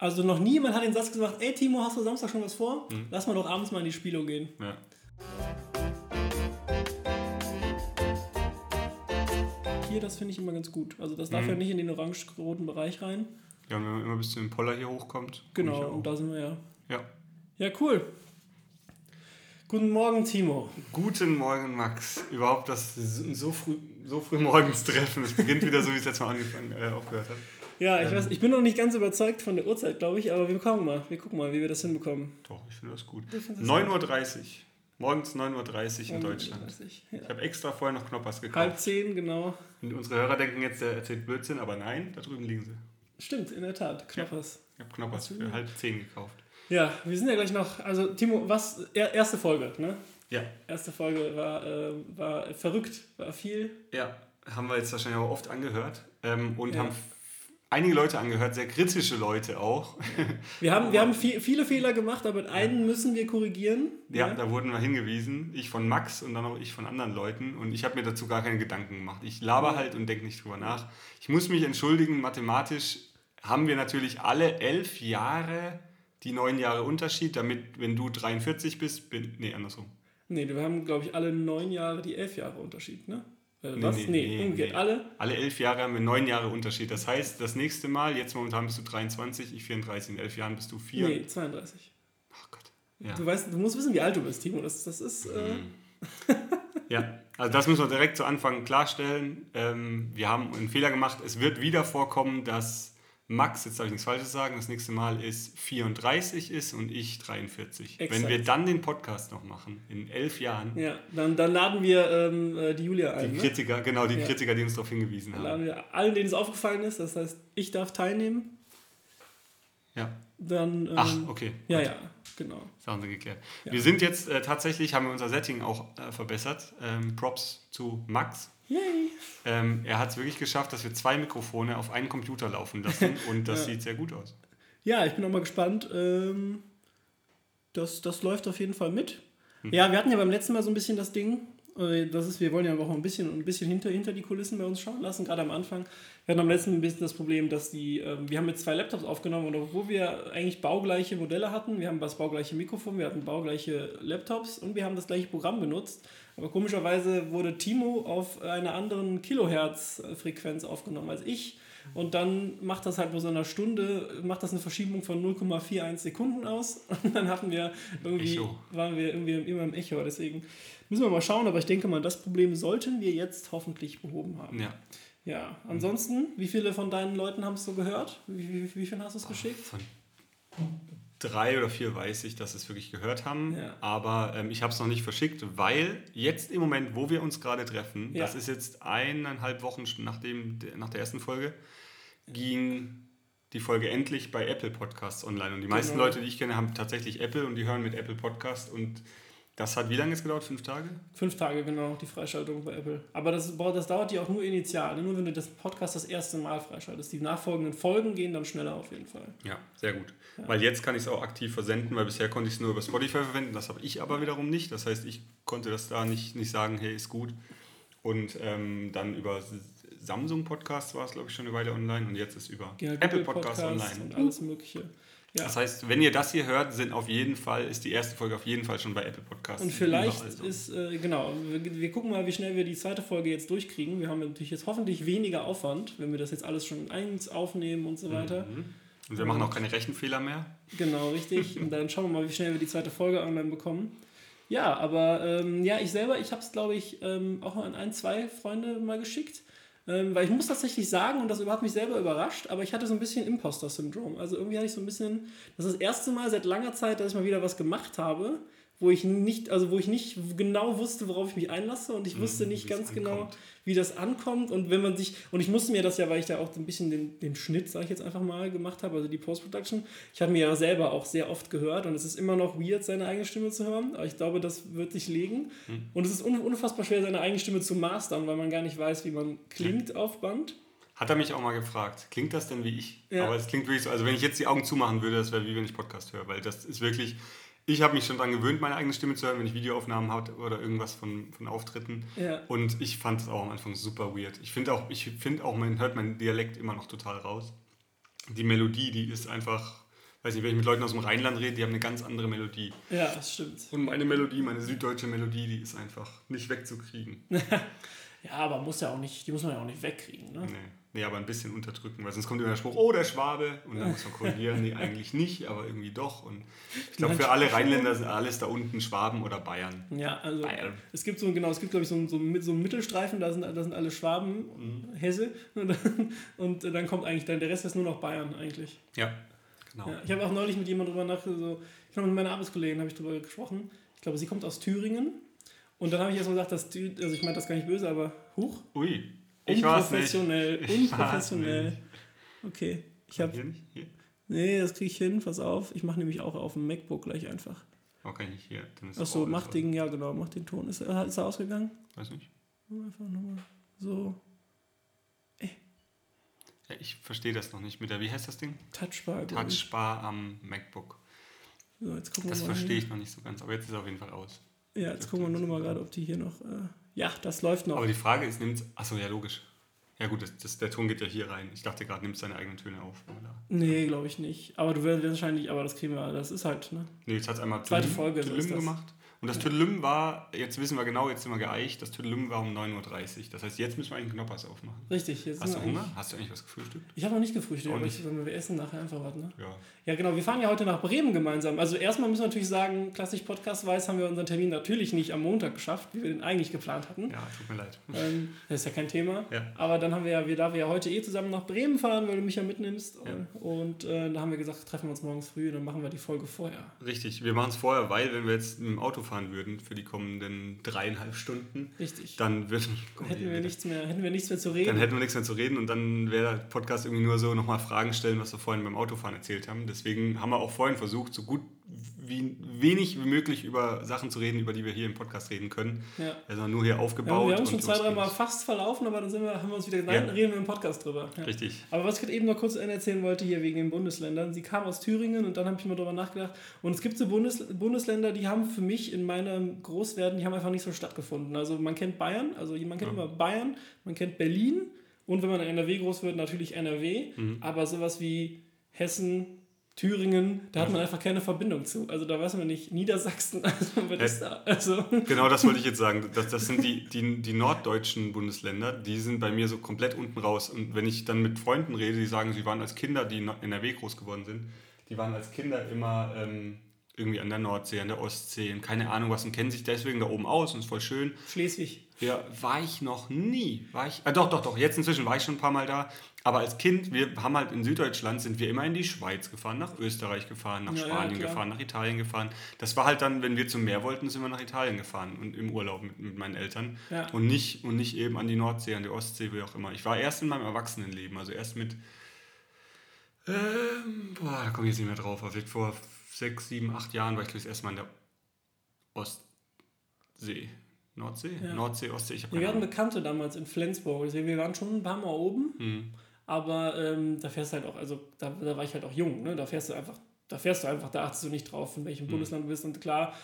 Also noch niemand hat den Satz gesagt, ey Timo, hast du Samstag schon was vor? Hm. Lass mal doch abends mal in die Spielo gehen. Ja. Hier, das finde ich immer ganz gut. Also das darf mhm. ja nicht in den orange-roten Bereich rein. Ja, wenn man immer bis zu dem Poller hier hochkommt. Genau, und da sind wir ja. Ja. Ja, cool. Guten Morgen, Timo. Guten Morgen, Max. Überhaupt das so früh, so früh morgens treffen. Es beginnt wieder so, wie es jetzt mal angefangen, äh, aufgehört hat. Ja, ich, ähm, weiß, ich bin noch nicht ganz überzeugt von der Uhrzeit, glaube ich, aber wir gucken mal. Wir gucken mal, wie wir das hinbekommen. Doch, ich finde das gut. 9.30 Uhr. Morgens 9.30 Uhr in Deutschland. 30, ja. Ich habe extra vorher noch Knoppers gekauft. Halb zehn, genau. Und unsere Hörer denken jetzt, der erzählt Blödsinn, aber nein, da drüben liegen sie. Stimmt, in der Tat. Knoppers. Ja, ich habe Knoppers für halb zehn gekauft. Ja, wir sind ja gleich noch. Also, Timo, was. Erste Folge, ne? Ja. Erste Folge war, äh, war verrückt, war viel. Ja, haben wir jetzt wahrscheinlich auch oft angehört ähm, und ja. haben einige Leute angehört, sehr kritische Leute auch. Wir haben, wir haben viel, viele Fehler gemacht, aber einen müssen wir korrigieren. Ja, ja, da wurden wir hingewiesen. Ich von Max und dann auch ich von anderen Leuten. Und ich habe mir dazu gar keine Gedanken gemacht. Ich laber halt und denke nicht drüber nach. Ich muss mich entschuldigen, mathematisch haben wir natürlich alle elf Jahre die neun Jahre Unterschied, damit, wenn du 43 bist, bin. Nee, andersrum. Nee, wir haben, glaube ich, alle neun Jahre die elf Jahre Unterschied, ne? Äh, was? Nee, nee, nee, umgekehrt. Nee. Alle? Alle elf Jahre haben wir neun Jahre Unterschied. Das heißt, das nächste Mal, jetzt momentan bist du 23, ich 34, in elf Jahren bist du 4. Nee, 32. Oh Gott. Ja. Du, weißt, du musst wissen, wie alt du bist, Timo. Das, das ist. Äh mhm. ja, also das müssen wir direkt zu Anfang klarstellen. Ähm, wir haben einen Fehler gemacht. Es wird wieder vorkommen, dass Max, jetzt darf ich nichts Falsches sagen, das nächste Mal ist 34 ist und ich 43. Exakt. Wenn wir dann den Podcast noch machen, in elf Jahren. Ja, dann, dann laden wir ähm, äh, die Julia ein. Die ne? Kritiker, genau, die ja. Kritiker, die uns darauf hingewiesen dann haben. Laden wir allen, denen es aufgefallen ist, das heißt, ich darf teilnehmen. Ja. Dann, ähm, Ach, okay. Ja, ja, genau. Haben sie geklärt. Ja. Wir sind jetzt äh, tatsächlich, haben wir unser Setting auch äh, verbessert. Ähm, Props zu Max. Yay! Ähm, er hat es wirklich geschafft, dass wir zwei Mikrofone auf einen Computer laufen lassen und das ja. sieht sehr gut aus. Ja, ich bin auch mal gespannt. Ähm, das, das läuft auf jeden Fall mit. Hm. Ja, wir hatten ja beim letzten Mal so ein bisschen das Ding, das ist, wir wollen ja auch ein bisschen, ein bisschen hinter, hinter die Kulissen bei uns schauen lassen, gerade am Anfang. Wir hatten am letzten ein bisschen das Problem, dass die, ähm, wir haben mit zwei Laptops aufgenommen und obwohl wir eigentlich baugleiche Modelle hatten, wir haben das baugleiche Mikrofon, wir hatten baugleiche Laptops und wir haben das gleiche Programm benutzt, aber komischerweise wurde Timo auf einer anderen Kilohertz-Frequenz aufgenommen als ich. Und dann macht das halt nur so einer Stunde, macht das eine Verschiebung von 0,41 Sekunden aus. Und dann hatten wir irgendwie, Echo. waren wir irgendwie immer im Echo. Deswegen müssen wir mal schauen, aber ich denke mal, das Problem sollten wir jetzt hoffentlich behoben haben. Ja. Ja, ansonsten, wie viele von deinen Leuten haben es so gehört? Wie, wie, wie viel hast du es geschickt? Von drei oder vier weiß ich, dass es wirklich gehört haben. Ja. Aber ähm, ich habe es noch nicht verschickt, weil jetzt im Moment, wo wir uns gerade treffen, ja. das ist jetzt eineinhalb Wochen nach, dem, nach der ersten Folge, ging die Folge endlich bei Apple Podcasts online. Und die meisten genau. Leute, die ich kenne, haben tatsächlich Apple und die hören mit Apple Podcast und das hat wie lange jetzt gedauert? Fünf Tage? Fünf Tage, genau, die Freischaltung bei Apple. Aber das, das dauert ja auch nur initial, nur wenn du das Podcast das erste Mal freischaltest. Die nachfolgenden Folgen gehen dann schneller auf jeden Fall. Ja, sehr gut. Ja. Weil jetzt kann ich es auch aktiv versenden, weil bisher konnte ich es nur über Spotify verwenden. Das habe ich aber wiederum nicht. Das heißt, ich konnte das da nicht, nicht sagen, hey, ist gut. Und ähm, dann über Samsung Podcast war es, glaube ich, schon eine Weile online und jetzt ist über ja, Apple Podcast, Podcast online. Und alles Mögliche. Ja. Das heißt, wenn ihr das hier hört, sind auf jeden Fall, ist die erste Folge auf jeden Fall schon bei Apple Podcasts. Und vielleicht ist, äh, genau, wir, wir, gucken mal, wie schnell wir die zweite Folge jetzt durchkriegen. Wir haben natürlich jetzt hoffentlich weniger Aufwand, wenn wir das jetzt alles schon eins aufnehmen und so weiter. Mhm. Und wir machen auch keine Rechenfehler mehr. Genau, richtig. und dann schauen wir mal, wie schnell wir die zweite Folge online bekommen. Ja, aber ähm, ja, ich selber, ich habe es, glaube ich, ähm, auch an ein, zwei Freunde mal geschickt. Ähm, weil ich muss tatsächlich sagen, und das hat mich selber überrascht, aber ich hatte so ein bisschen Imposter-Syndrom. Also irgendwie hatte ich so ein bisschen, das ist das erste Mal seit langer Zeit, dass ich mal wieder was gemacht habe, wo ich nicht, also wo ich nicht genau wusste, worauf ich mich einlasse und ich mhm, wusste nicht ganz genau, ankommt. genau, wie das ankommt und wenn man sich, und ich musste mir das ja, weil ich da auch ein bisschen den, den Schnitt, sage ich jetzt einfach mal, gemacht habe, also die Post-Production, ich habe mir ja selber auch sehr oft gehört und es ist immer noch weird, seine eigene Stimme zu hören, aber ich glaube, das wird sich legen mhm. und es ist unfassbar schwer, seine eigene Stimme zu mastern, weil man gar nicht weiß, wie man klingt auf Band. Hat er mich auch mal gefragt, klingt das denn wie ich? Ja. Aber es klingt wirklich so, also wenn ich jetzt die Augen zumachen würde, das wäre wie wenn ich Podcast höre, weil das ist wirklich, ich habe mich schon daran gewöhnt, meine eigene Stimme zu hören, wenn ich Videoaufnahmen habe oder irgendwas von, von Auftritten. Ja. Und ich fand es auch am Anfang super weird. Ich finde auch, ich finde auch, man hört meinen Dialekt immer noch total raus. Die Melodie, die ist einfach, weiß nicht, wenn ich mit Leuten aus dem Rheinland rede, die haben eine ganz andere Melodie. Ja, das stimmt. Und meine Melodie, meine süddeutsche Melodie, die ist einfach nicht wegzukriegen. ja, aber muss ja auch nicht, die muss man ja auch nicht wegkriegen, ne? Nee. Nee, aber ein bisschen unterdrücken, weil sonst kommt immer der Spruch, oh, der Schwabe. Und dann muss man korrigieren, nee, eigentlich nicht, aber irgendwie doch. Und ich glaube, für alle Rheinländer sind alles da unten Schwaben oder Bayern. Ja, also Bayern. es gibt so, genau, es gibt, glaube ich, so, so, so einen Mittelstreifen, da sind, da sind alle Schwaben, mhm. Hesse. Und dann, und dann kommt eigentlich, dann der Rest ist nur noch Bayern eigentlich. Ja, genau. Ja, ich habe auch neulich mit jemandem drüber nach, so, ich glaube, mit meiner Arbeitskollegin habe ich darüber gesprochen. Ich glaube, sie kommt aus Thüringen. Und dann habe ich erst mal gesagt, dass, also ich meine das gar nicht böse, aber huch. Ui. Ich unprofessionell, nicht. unprofessionell. Okay, ich habe. Nee, das kriege ich hin, pass auf. Ich mache nämlich auch auf dem MacBook gleich einfach. Okay, nicht hier. Achso, mach den, ja genau, mach den Ton. Ist, ist er ausgegangen? Weiß nicht. Einfach nochmal so. Ey. Ja, ich verstehe das noch nicht mit der, wie heißt das Ding? Touchbar. Touchbar am MacBook. So, jetzt gucken das verstehe ich noch nicht so ganz, aber jetzt ist es auf jeden Fall aus. Ja, jetzt gucken wir nur noch mal gerade, ob die hier noch. Äh ja, das läuft noch. Aber die Frage ist, nimmt. Achso, ja, logisch. Ja, gut, das, das, der Ton geht ja hier rein. Ich dachte gerade, nimmst deine eigenen Töne auf. Oder? Nee, glaube ich nicht. Aber du wirst wahrscheinlich, aber das kriegen wir, das ist halt, ne? Nee, jetzt hat es einmal Zweite Folge Tüdelüm gemacht. Und das. Tüdelüm war, jetzt wissen wir genau, jetzt sind wir geeicht, das Tüdelüm war um 9.30 Uhr. Das heißt, jetzt müssen wir eigentlich einen Knoppers aufmachen. Richtig. Jetzt Hast du Hunger? Hast du eigentlich was gefrühstückt? Ich habe noch nicht gefrühstückt, aber ich, wir essen nachher einfach was, ne? Ja. Ja, genau. Wir fahren ja heute nach Bremen gemeinsam. Also erstmal müssen wir natürlich sagen, klassisch Podcast-weiß haben wir unseren Termin natürlich nicht am Montag geschafft, wie wir den eigentlich geplant hatten. Ja, tut mir leid. Ähm, das ist ja kein Thema. Ja. Aber dann haben wir ja, wir, da wir ja heute eh zusammen nach Bremen fahren, weil du mich ja mitnimmst. Ja. Und äh, da haben wir gesagt, treffen wir uns morgens früh, dann machen wir die Folge vorher. Richtig, wir machen es vorher, weil wenn wir jetzt im Auto fahren würden für die kommenden dreieinhalb Stunden, Richtig. dann würden, hätten, wir nichts mehr, hätten wir nichts mehr zu reden. Dann hätten wir nichts mehr zu reden und dann wäre der Podcast irgendwie nur so nochmal Fragen stellen, was wir vorhin beim Autofahren erzählt haben. Deswegen haben wir auch vorhin versucht, so gut wie wenig wie möglich über Sachen zu reden, über die wir hier im Podcast reden können. Ja. Also nur hier aufgebaut. Ja, wir haben schon zwei, drei Mal fast verlaufen, aber dann sind wir, haben wir uns wieder nein, ja. reden wir im Podcast drüber. Ja. Richtig. Aber was ich gerade eben noch kurz erzählen wollte, hier wegen den Bundesländern. Sie kam aus Thüringen und dann habe ich mal drüber nachgedacht. Und es gibt so Bundes Bundesländer, die haben für mich in meinem Großwerden, die haben einfach nicht so stattgefunden. Also man kennt Bayern, also man kennt ja. immer Bayern, man kennt Berlin und wenn man in NRW groß wird, natürlich NRW. Mhm. Aber sowas wie Hessen, Thüringen, da hat man einfach keine Verbindung zu. Also da weiß man nicht, Niedersachsen, also was ist da? Also. Genau das wollte ich jetzt sagen. Das, das sind die, die, die norddeutschen Bundesländer, die sind bei mir so komplett unten raus. Und wenn ich dann mit Freunden rede, die sagen, sie waren als Kinder, die in NRW groß geworden sind, die waren als Kinder immer ähm, irgendwie an der Nordsee, an der Ostsee und keine Ahnung was und kennen sich deswegen da oben aus und ist voll schön. Schleswig. Ja, war ich noch nie. War ich, äh, doch, doch, doch, jetzt inzwischen war ich schon ein paar Mal da. Aber als Kind, wir haben halt in Süddeutschland, sind wir immer in die Schweiz gefahren, nach Österreich gefahren, nach ja, Spanien ja, gefahren, nach Italien gefahren. Das war halt dann, wenn wir zum Meer wollten, sind wir nach Italien gefahren und im Urlaub mit, mit meinen Eltern. Und, nicht, und nicht eben an die Nordsee, an die Ostsee, wie auch immer. Ich war erst in meinem Erwachsenenleben, also erst mit, ähm, boah, da komme ich jetzt nicht mehr drauf, aber vielleicht vor sechs, sieben, acht Jahren war ich das erste Mal in der Ostsee. Nordsee? Ja. Nordsee, Ostsee, ich habe Wir hatten Bekannte damals in Flensburg. Also wir waren schon ein paar Mal oben, mhm. aber ähm, da fährst du halt auch, also da, da, war ich halt auch jung, ne? Da fährst du einfach, da fährst du einfach, da achtest du nicht drauf, in welchem mhm. Bundesland du bist. Und klar,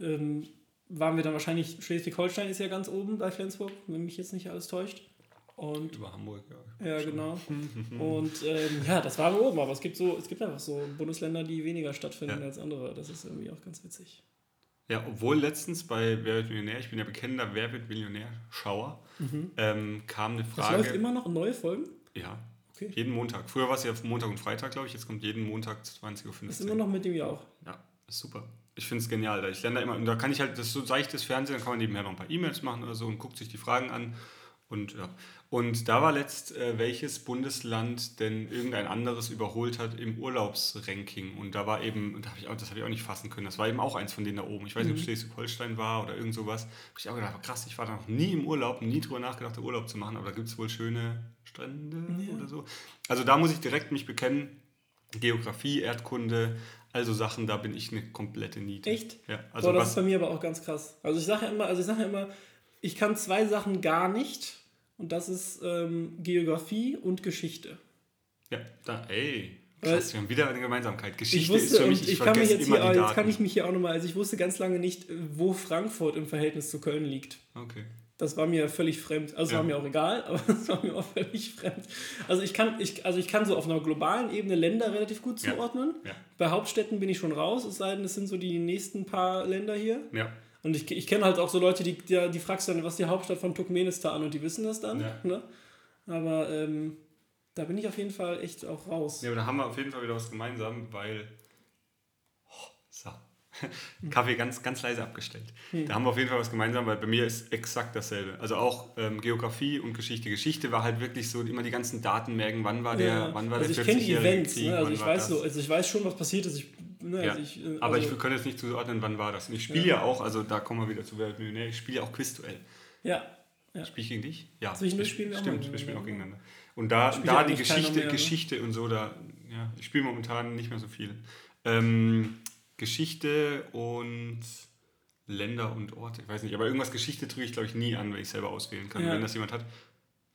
ähm, waren wir dann wahrscheinlich, Schleswig-Holstein ist ja ganz oben bei Flensburg, wenn mich jetzt nicht alles täuscht. Und, Über Hamburg, ja. Ja, genau. und ähm, ja, das war oben, aber es gibt so, es gibt einfach so Bundesländer, die weniger stattfinden ja. als andere. Das ist irgendwie auch ganz witzig. Ja, obwohl letztens bei Wer wird Millionär, ich bin ja bekennender Wer wird Millionär-Schauer, mhm. ähm, kam eine Frage. Das läuft immer noch neue Folgen? Ja. Okay. Jeden Montag. Früher war es ja Montag und Freitag, glaube ich. Jetzt kommt jeden Montag 20.15 Uhr. Das ist immer noch mit dem Jahr auch. Ja, ist super. Ich finde es genial. Ich lerne da immer, und da kann ich halt, das ist so seichtes Fernsehen, da kann man nebenher noch ein paar E-Mails machen oder so und guckt sich die Fragen an. Und, ja. Und da war letzt, äh, welches Bundesland denn irgendein anderes überholt hat im Urlaubsranking. Und da war eben, und da hab ich auch, das habe ich auch nicht fassen können, das war eben auch eins von denen da oben. Ich weiß nicht, ob mhm. Schleswig-Holstein war oder irgend sowas. Habe ich auch gedacht, krass, ich war da noch nie im Urlaub, nie drüber nachgedacht, Urlaub zu machen, aber da gibt es wohl schöne Strände ja. oder so. Also da muss ich direkt mich bekennen, Geografie, Erdkunde, also Sachen, da bin ich eine komplette Niete. Echt? Ja. Also Boah, das ist bei mir aber auch ganz krass. Also ich sage ja immer, also ich sage ja immer, ich kann zwei Sachen gar nicht. Und das ist ähm, Geografie und Geschichte. Ja, da, ey. Krass, wir haben wieder eine Gemeinsamkeit. Geschichte wusste, ist für mich, ich, ich kann mich jetzt hier, Jetzt kann ich mich hier auch nochmal, also ich wusste ganz lange nicht, wo Frankfurt im Verhältnis zu Köln liegt. Okay. Das war mir völlig fremd. Also, es ja. war mir auch egal, aber es war mir auch völlig fremd. Also, ich kann, ich, also ich kann so auf einer globalen Ebene Länder relativ gut zuordnen. Ja. Ja. Bei Hauptstädten bin ich schon raus, es sei denn, es sind so die nächsten paar Länder hier. Ja. Und ich, ich kenne halt auch so Leute, die, die, die fragst dann, was ist die Hauptstadt von Turkmenistan und die wissen das dann. Ja. Ne? Aber ähm, da bin ich auf jeden Fall echt auch raus. Ja, aber da haben wir auf jeden Fall wieder was gemeinsam, weil. Oh, so. Kaffee ganz, ganz leise abgestellt. Hm. Da haben wir auf jeden Fall was gemeinsam, weil bei mir ist exakt dasselbe. Also auch ähm, Geografie und Geschichte. Geschichte war halt wirklich so immer die ganzen Daten merken, wann war der, ja. wann war also der 40 Events, Krieg, ne? also ich weiß so, also ich weiß schon, was passiert ist. Ich, ne, ja. also ich, äh, Aber ich also kann jetzt nicht zuordnen, wann war das. Und ich spiele ja. ja. auch, also da kommen wir wieder zu Wer Millionär, ich spiele ja auch Quizduell. Ja. ja. Spiele ich gegen dich? Ja. Zwischendurch spielen wir Stimmt, wir spielen auch gegeneinander. Und da, da die Geschichte, ne? Geschichte und so, da, ja, ich spiele momentan nicht mehr so viel. Ähm, Geschichte und Länder und Orte, ich weiß nicht, aber irgendwas Geschichte tue ich, glaube ich, nie an, wenn ich selber auswählen kann. Wenn das jemand hat,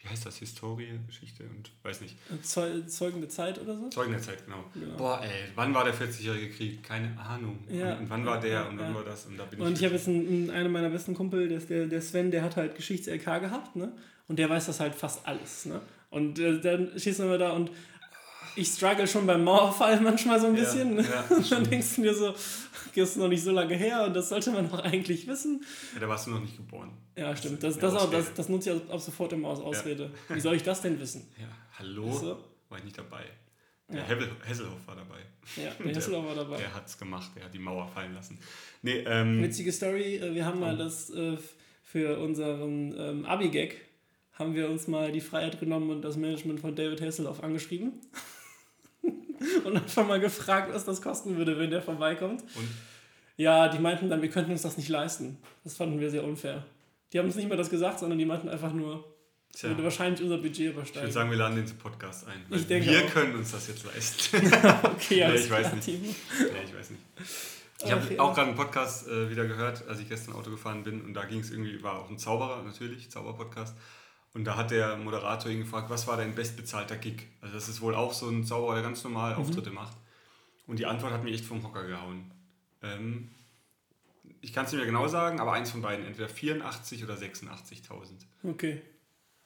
wie heißt das, Historie, Geschichte und weiß nicht. Zeugen der Zeit oder so? Zeugen der Zeit, genau. genau. Boah, ey, wann war der 40-jährige Krieg? Keine Ahnung. Ja. Und, wann war der ja, und wann war das? Und, da bin und ich, ich habe jetzt einen, einen meiner besten Kumpel, der, der Sven, der hat halt Geschichts-LK gehabt, ne? Und der weiß das halt fast alles, ne? Und äh, dann du immer da und ich struggle schon beim Mauerfall manchmal so ein bisschen. Ja, ne? ja, und dann denkst du dir so, das ist noch nicht so lange her und das sollte man doch eigentlich wissen. Ja, da warst du noch nicht geboren. Ja, stimmt. Das, das, auch, das, das nutze ich ab sofort immer als Ausrede. Wie soll ich das denn wissen? Ja, hallo? So? War ich nicht dabei. Der ja. Hesselhoff war dabei. Ja, der Hesselhoff war dabei. Der hat es gemacht, der hat die Mauer fallen lassen. Nee, ähm, Witzige Story, äh, wir haben mal das äh, für unseren ähm, Abi-Gag haben wir uns mal die Freiheit genommen und das Management von David Hasselhoff angeschrieben. und einfach mal gefragt, was das kosten würde, wenn der vorbeikommt. Und? Ja, die meinten dann, wir könnten uns das nicht leisten. Das fanden wir sehr unfair. Die haben uns nicht mal das gesagt, sondern die meinten einfach nur, Tja. würde wahrscheinlich unser Budget übersteigen. Ich würde sagen, wir laden den Podcast ein. ich denke wir auch. können uns das jetzt leisten. okay, ja, nee, ich weiß nicht. Nee, ich weiß nicht. Ich habe okay. auch gerade einen Podcast äh, wieder gehört, als ich gestern Auto gefahren bin und da ging es irgendwie, war auch ein Zauberer natürlich, Zauberpodcast. Und da hat der Moderator ihn gefragt, was war dein bestbezahlter Gig? Also das ist wohl auch so ein Zauberer, der ganz normal mhm. Auftritte macht. Und die Antwort hat mich echt vom Hocker gehauen. Ähm, ich kann es nicht mehr genau sagen, aber eins von beiden, entweder 84 oder 86.000. Okay.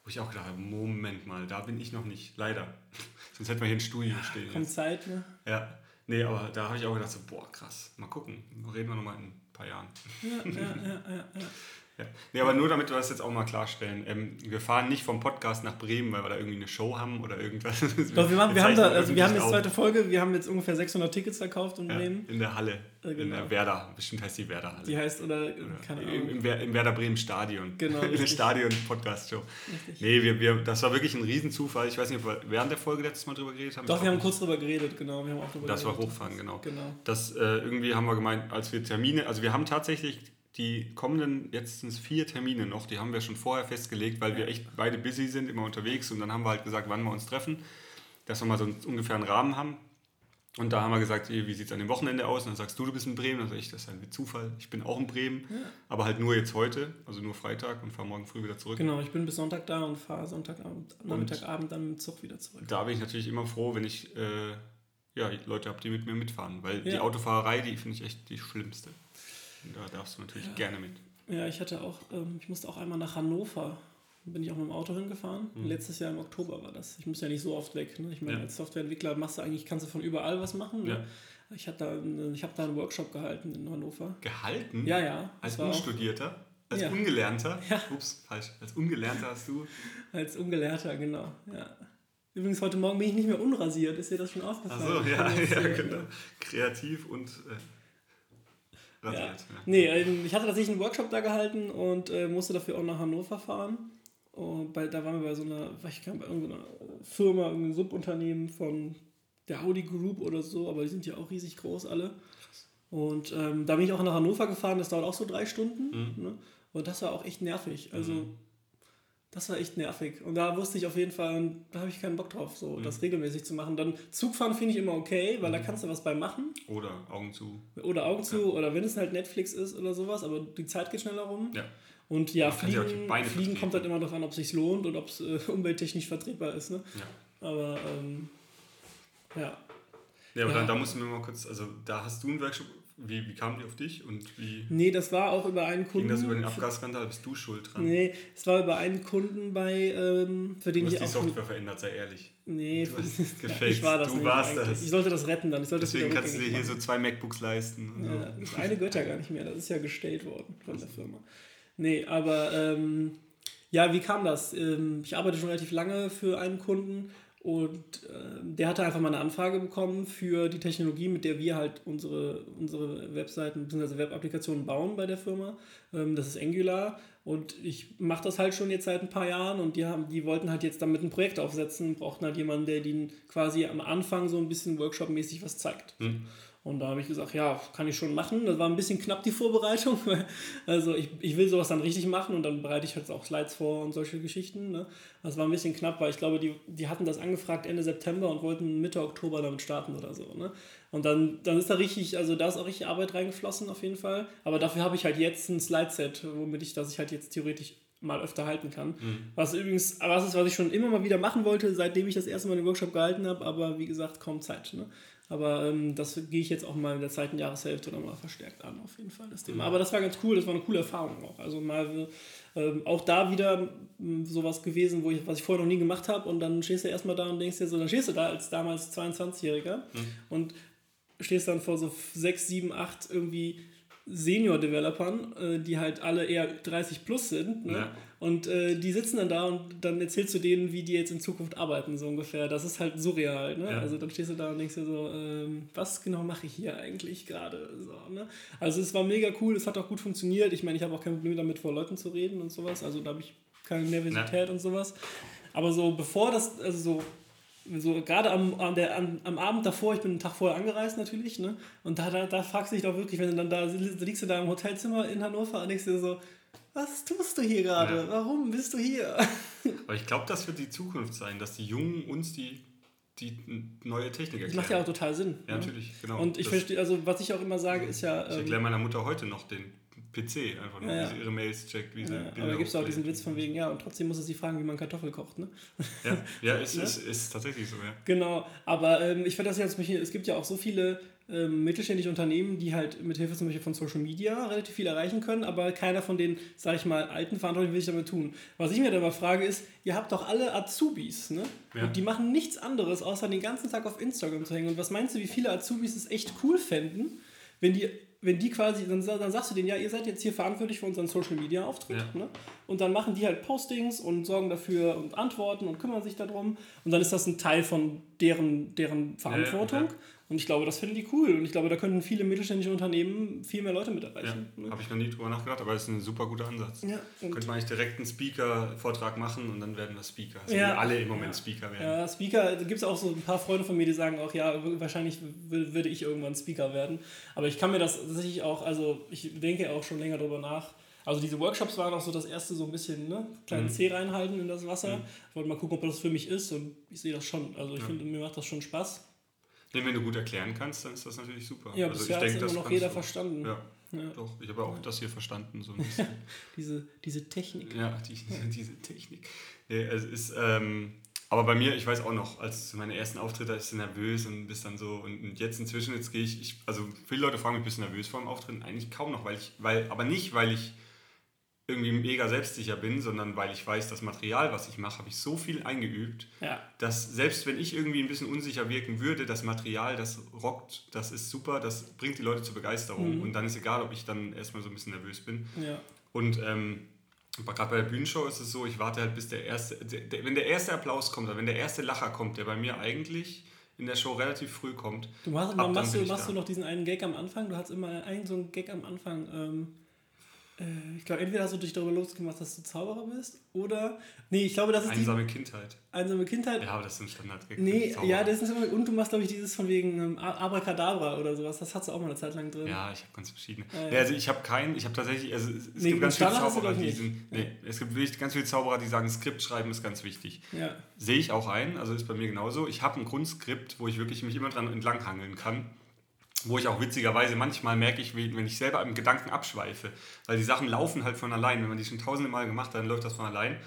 Wo ich auch gedacht habe, Moment mal, da bin ich noch nicht, leider. Sonst hätten wir hier ein Studio ja, stehen. Kommt jetzt. Zeit, ne? Ja. Nee, aber da habe ich auch gedacht, so, boah, krass, mal gucken. Reden wir nochmal in ein paar Jahren. Ja, ja, ja, ja. ja. Ja. Nee, aber nur damit wir das jetzt auch mal klarstellen. Ähm, wir fahren nicht vom Podcast nach Bremen, weil wir da irgendwie eine Show haben oder irgendwas. Doch, wir, machen, wir haben da, also wir haben jetzt zweite Folge, wir haben jetzt ungefähr 600 Tickets verkauft in Bremen. Ja, in der Halle. Äh, genau. In der Werder, bestimmt heißt die Werder Halle. Die heißt, oder, oder keine Ahnung. Im, im, Werder Bremen Stadion. Genau. Eine Stadion-Podcast-Show. Nee, wir, wir, das war wirklich ein Riesenzufall. Ich weiß nicht, ob wir während der Folge letztes Mal drüber geredet haben. Doch, wir haben nicht. kurz drüber geredet, genau. Wir haben auch drüber das geredet. war Hochfahren, genau. genau. Das äh, irgendwie haben wir gemeint, als wir Termine, also wir haben tatsächlich die kommenden, jetzt sind es vier Termine noch, die haben wir schon vorher festgelegt, weil wir echt beide busy sind, immer unterwegs und dann haben wir halt gesagt, wann wir uns treffen, dass wir mal so einen ungefähren Rahmen haben. Und da haben wir gesagt, wie sieht es an dem Wochenende aus? Und dann sagst du, du bist in Bremen. Dann sage ich, das ist ein Zufall. Ich bin auch in Bremen, ja. aber halt nur jetzt heute, also nur Freitag und fahre morgen früh wieder zurück. Genau, ich bin bis Sonntag da und fahre Sonntagabend, Nachmittagabend dann mit dem Zug wieder zurück. Da bin ich natürlich immer froh, wenn ich äh, ja, Leute habe, die mit mir mitfahren, weil ja. die Autofahrerei, die finde ich echt die schlimmste. Da darfst du natürlich ja. gerne mit. Ja, ich hatte auch, ähm, ich musste auch einmal nach Hannover. Bin ich auch mit dem Auto hingefahren. Mhm. Letztes Jahr im Oktober war das. Ich muss ja nicht so oft weg. Ne? Ich meine, ja. als Softwareentwickler machst du eigentlich, kannst du von überall was machen. Ne? Ja. Ich habe da, ich hab da einen Workshop gehalten in Hannover. Gehalten? Ja, ja. Als Unstudierter? Als ja. Ungelernter? Ja. Ups, falsch. Als Ungelernter hast du. Als Ungelernter, genau. Ja. Übrigens, heute Morgen bin ich nicht mehr unrasiert. Ist dir das schon aufgefallen? Ach so, ja, ja, genau. Kreativ und. Äh rasiert. Ja. Nee, ähm, ich hatte tatsächlich einen Workshop da gehalten und äh, musste dafür auch nach Hannover fahren. Und bei, da waren wir bei so einer, ich kann bei irgendeiner Firma, irgendeinem Subunternehmen von der Audi Group oder so, aber die sind ja auch riesig groß alle. Und ähm, da bin ich auch nach Hannover gefahren, das dauert auch so drei Stunden. Mhm. Ne? Und das war auch echt nervig. Also mhm. Das war echt nervig. Und da wusste ich auf jeden Fall, da habe ich keinen Bock drauf, so mhm. das regelmäßig zu machen. Dann Zugfahren finde ich immer okay, weil mhm. da kannst du was bei machen. Oder Augen zu. Oder Augen zu, ja. oder wenn es halt Netflix ist oder sowas, aber die Zeit geht schneller rum. Ja. Und ja, Fliegen, Fliegen kommt halt immer darauf an, ob es sich lohnt und ob es äh, umwelttechnisch vertretbar ist. Ne? Ja. Aber ähm, ja. Ja, aber ja. da musst du mir mal kurz, also da hast du einen Workshop wie, wie kamen die auf dich und wie. Nee, das war auch über einen Kunden. Ging das über den Abgasskandal? Bist du schuld dran? Nee, es war über einen Kunden bei, ähm, für den du hast ich die auch. Software verändert, sei ehrlich. Nee, du ich war das. Du warst eigentlich. das. Ich sollte das retten dann. Deswegen kannst du dir hier so zwei MacBooks leisten. Ja, das eine gehört ja gar nicht mehr. Das ist ja gestellt worden von der Firma. Nee, aber ähm, ja, wie kam das? Ähm, ich arbeite schon relativ lange für einen Kunden und äh, der hatte einfach mal eine Anfrage bekommen für die Technologie, mit der wir halt unsere, unsere Webseiten bzw. Web-Applikationen bauen bei der Firma. Ähm, das ist Angular. Und ich mache das halt schon jetzt seit ein paar Jahren und die, haben, die wollten halt jetzt damit ein Projekt aufsetzen, brauchten halt jemanden, der ihnen quasi am Anfang so ein bisschen workshopmäßig was zeigt. Mhm. Und da habe ich gesagt, ja, kann ich schon machen. Das war ein bisschen knapp die Vorbereitung. Also ich, ich will sowas dann richtig machen und dann bereite ich halt auch Slides vor und solche Geschichten. Ne? Das war ein bisschen knapp, weil ich glaube, die, die hatten das angefragt Ende September und wollten Mitte Oktober damit starten oder so. Ne? Und dann, dann ist da richtig, also da ist auch richtig Arbeit reingeflossen auf jeden Fall. Aber dafür habe ich halt jetzt ein Slide-Set, womit ich das ich halt jetzt theoretisch mal öfter halten kann. Mhm. Was übrigens, was ist, was ich schon immer mal wieder machen wollte, seitdem ich das erste Mal den Workshop gehalten habe, aber wie gesagt, kaum Zeit. Ne? Aber ähm, das gehe ich jetzt auch mal in der zweiten Jahreshälfte nochmal verstärkt an, auf jeden Fall, das Thema. Mhm. Aber das war ganz cool, das war eine coole Erfahrung auch. Also mal ähm, auch da wieder ähm, sowas gewesen, wo ich, was ich vorher noch nie gemacht habe und dann stehst du erstmal da und denkst dir so, dann stehst du da als damals 22-Jähriger mhm. und stehst dann vor so sechs, sieben, acht irgendwie Senior-Developern, äh, die halt alle eher 30 plus sind. Ne? Ja. Und äh, die sitzen dann da und dann erzählst du denen, wie die jetzt in Zukunft arbeiten, so ungefähr. Das ist halt surreal. Ne? Ja. Also dann stehst du da und denkst dir so, ähm, was genau mache ich hier eigentlich gerade? So, ne? Also es war mega cool, es hat auch gut funktioniert. Ich meine, ich habe auch kein Problem damit, vor Leuten zu reden und sowas. Also da habe ich keine Nervosität ja. und sowas. Aber so bevor das, also so so gerade am, am, der, am, am Abend davor, ich bin einen Tag vorher angereist natürlich, ne? Und da, da, da fragst du dich doch wirklich, wenn du dann da liegst du da im Hotelzimmer in Hannover und denkst dir so, was tust du hier gerade? Ja. Warum bist du hier? Aber ich glaube, das wird die Zukunft sein, dass die Jungen uns die, die neue Technik erklären. Das macht ja auch total Sinn. Ja, ne? natürlich, genau. Und ich verstehe, also was ich auch immer sage, ist ja. Ich erkläre ähm, meiner Mutter heute noch den PC, einfach nur, ja, wie sie ihre Mails checkt, wie sie ja, Aber da gibt es auch diesen Witz von wegen, ja, und trotzdem muss es sie fragen, wie man Kartoffel kocht, ne? Ja, ja es ne? ist, ist tatsächlich so, ja. Genau, aber ähm, ich finde das jetzt, es gibt ja auch so viele ähm, mittelständische Unternehmen, die halt mit Hilfe zum Beispiel von Social Media relativ viel erreichen können, aber keiner von den, sage ich mal, alten Verantwortlichen will sich damit tun. Was ich mir dann mal frage ist, ihr habt doch alle Azubis, ne? Ja. Und die machen nichts anderes, außer den ganzen Tag auf Instagram zu hängen. Und was meinst du, wie viele Azubis es echt cool fänden, wenn die wenn die quasi, dann, dann sagst du denen, ja, ihr seid jetzt hier verantwortlich für unseren Social Media Auftritt. Ja. Ne? Und dann machen die halt Postings und sorgen dafür und antworten und kümmern sich darum. Und dann ist das ein Teil von deren, deren Verantwortung. Ja, ja. Und ich glaube, das finden die cool. Und ich glaube, da könnten viele mittelständische Unternehmen viel mehr Leute mit erreichen. Ja, ne? Habe ich noch nie drüber nachgedacht, aber das ist ein super guter Ansatz. Ja, Könnte man eigentlich direkt einen Speaker-Vortrag machen und dann werden wir Speaker. Also ja, alle im Moment Speaker werden. Ja, Speaker, da gibt es auch so ein paar Freunde von mir, die sagen auch, ja, wahrscheinlich würde ich irgendwann Speaker werden. Aber ich kann mir das tatsächlich auch, also ich denke auch schon länger darüber nach. Also diese Workshops waren auch so das erste so ein bisschen, ne, kleinen mhm. Zeh reinhalten in das Wasser. Mhm. Ich wollte mal gucken, ob das für mich ist und ich sehe das schon. Also ich ja. finde, mir macht das schon Spaß. Nee, wenn du gut erklären kannst, dann ist das natürlich super. Ja, also bisher ich denke, immer noch jeder verstanden. Ja, ja, doch. Ich habe auch ja. das hier verstanden, so ein bisschen. diese, diese Technik. Ja, die, diese Technik. Nee, es ist, ähm, aber bei mir, ich weiß auch noch, als meine ersten Auftritte, ich bin nervös und bis dann so, und jetzt inzwischen, jetzt gehe ich, ich, also viele Leute fragen mich, bist du nervös vor dem Auftreten? Eigentlich kaum noch, weil ich, weil, aber nicht, weil ich irgendwie mega selbstsicher bin, sondern weil ich weiß, das Material, was ich mache, habe ich so viel eingeübt, ja. dass selbst wenn ich irgendwie ein bisschen unsicher wirken würde, das Material, das rockt, das ist super, das bringt die Leute zur Begeisterung. Mhm. Und dann ist egal, ob ich dann erstmal so ein bisschen nervös bin. Ja. Und ähm, gerade bei der Bühnenshow ist es so, ich warte halt bis der erste, der, wenn der erste Applaus kommt, oder wenn der erste Lacher kommt, der bei mir eigentlich in der Show relativ früh kommt. Du machst, machst, du, machst du noch diesen einen Gag am Anfang? Du hast immer einen so einen Gag am Anfang. Ähm äh, ich glaube, entweder hast du dich darüber losgemacht, dass du Zauberer bist, oder. Nee, ich glaube, das ist. Einsame die, Kindheit. Einsame Kindheit. Ja, aber das ist ein standard Nee, ja, das ist immer. Und du machst, glaube ich, dieses von wegen ähm, Abracadabra oder sowas. Das hast du auch mal eine Zeit lang drin. Ja, ich habe ganz verschiedene. Ah, ja. Nee, also ich habe keinen, ich habe tatsächlich. Also es nee, gibt ganz viele Zauberer, die sind. Nee, es gibt ganz viele Zauberer, die sagen, Skript schreiben ist ganz wichtig. Ja. Sehe ich auch ein, also ist bei mir genauso. Ich habe ein Grundskript, wo ich wirklich mich immer dran entlanghangeln kann wo ich auch witzigerweise manchmal merke ich, wenn ich selber im Gedanken abschweife, weil die Sachen laufen halt von allein. Wenn man die schon tausende Mal gemacht hat, dann läuft das von allein.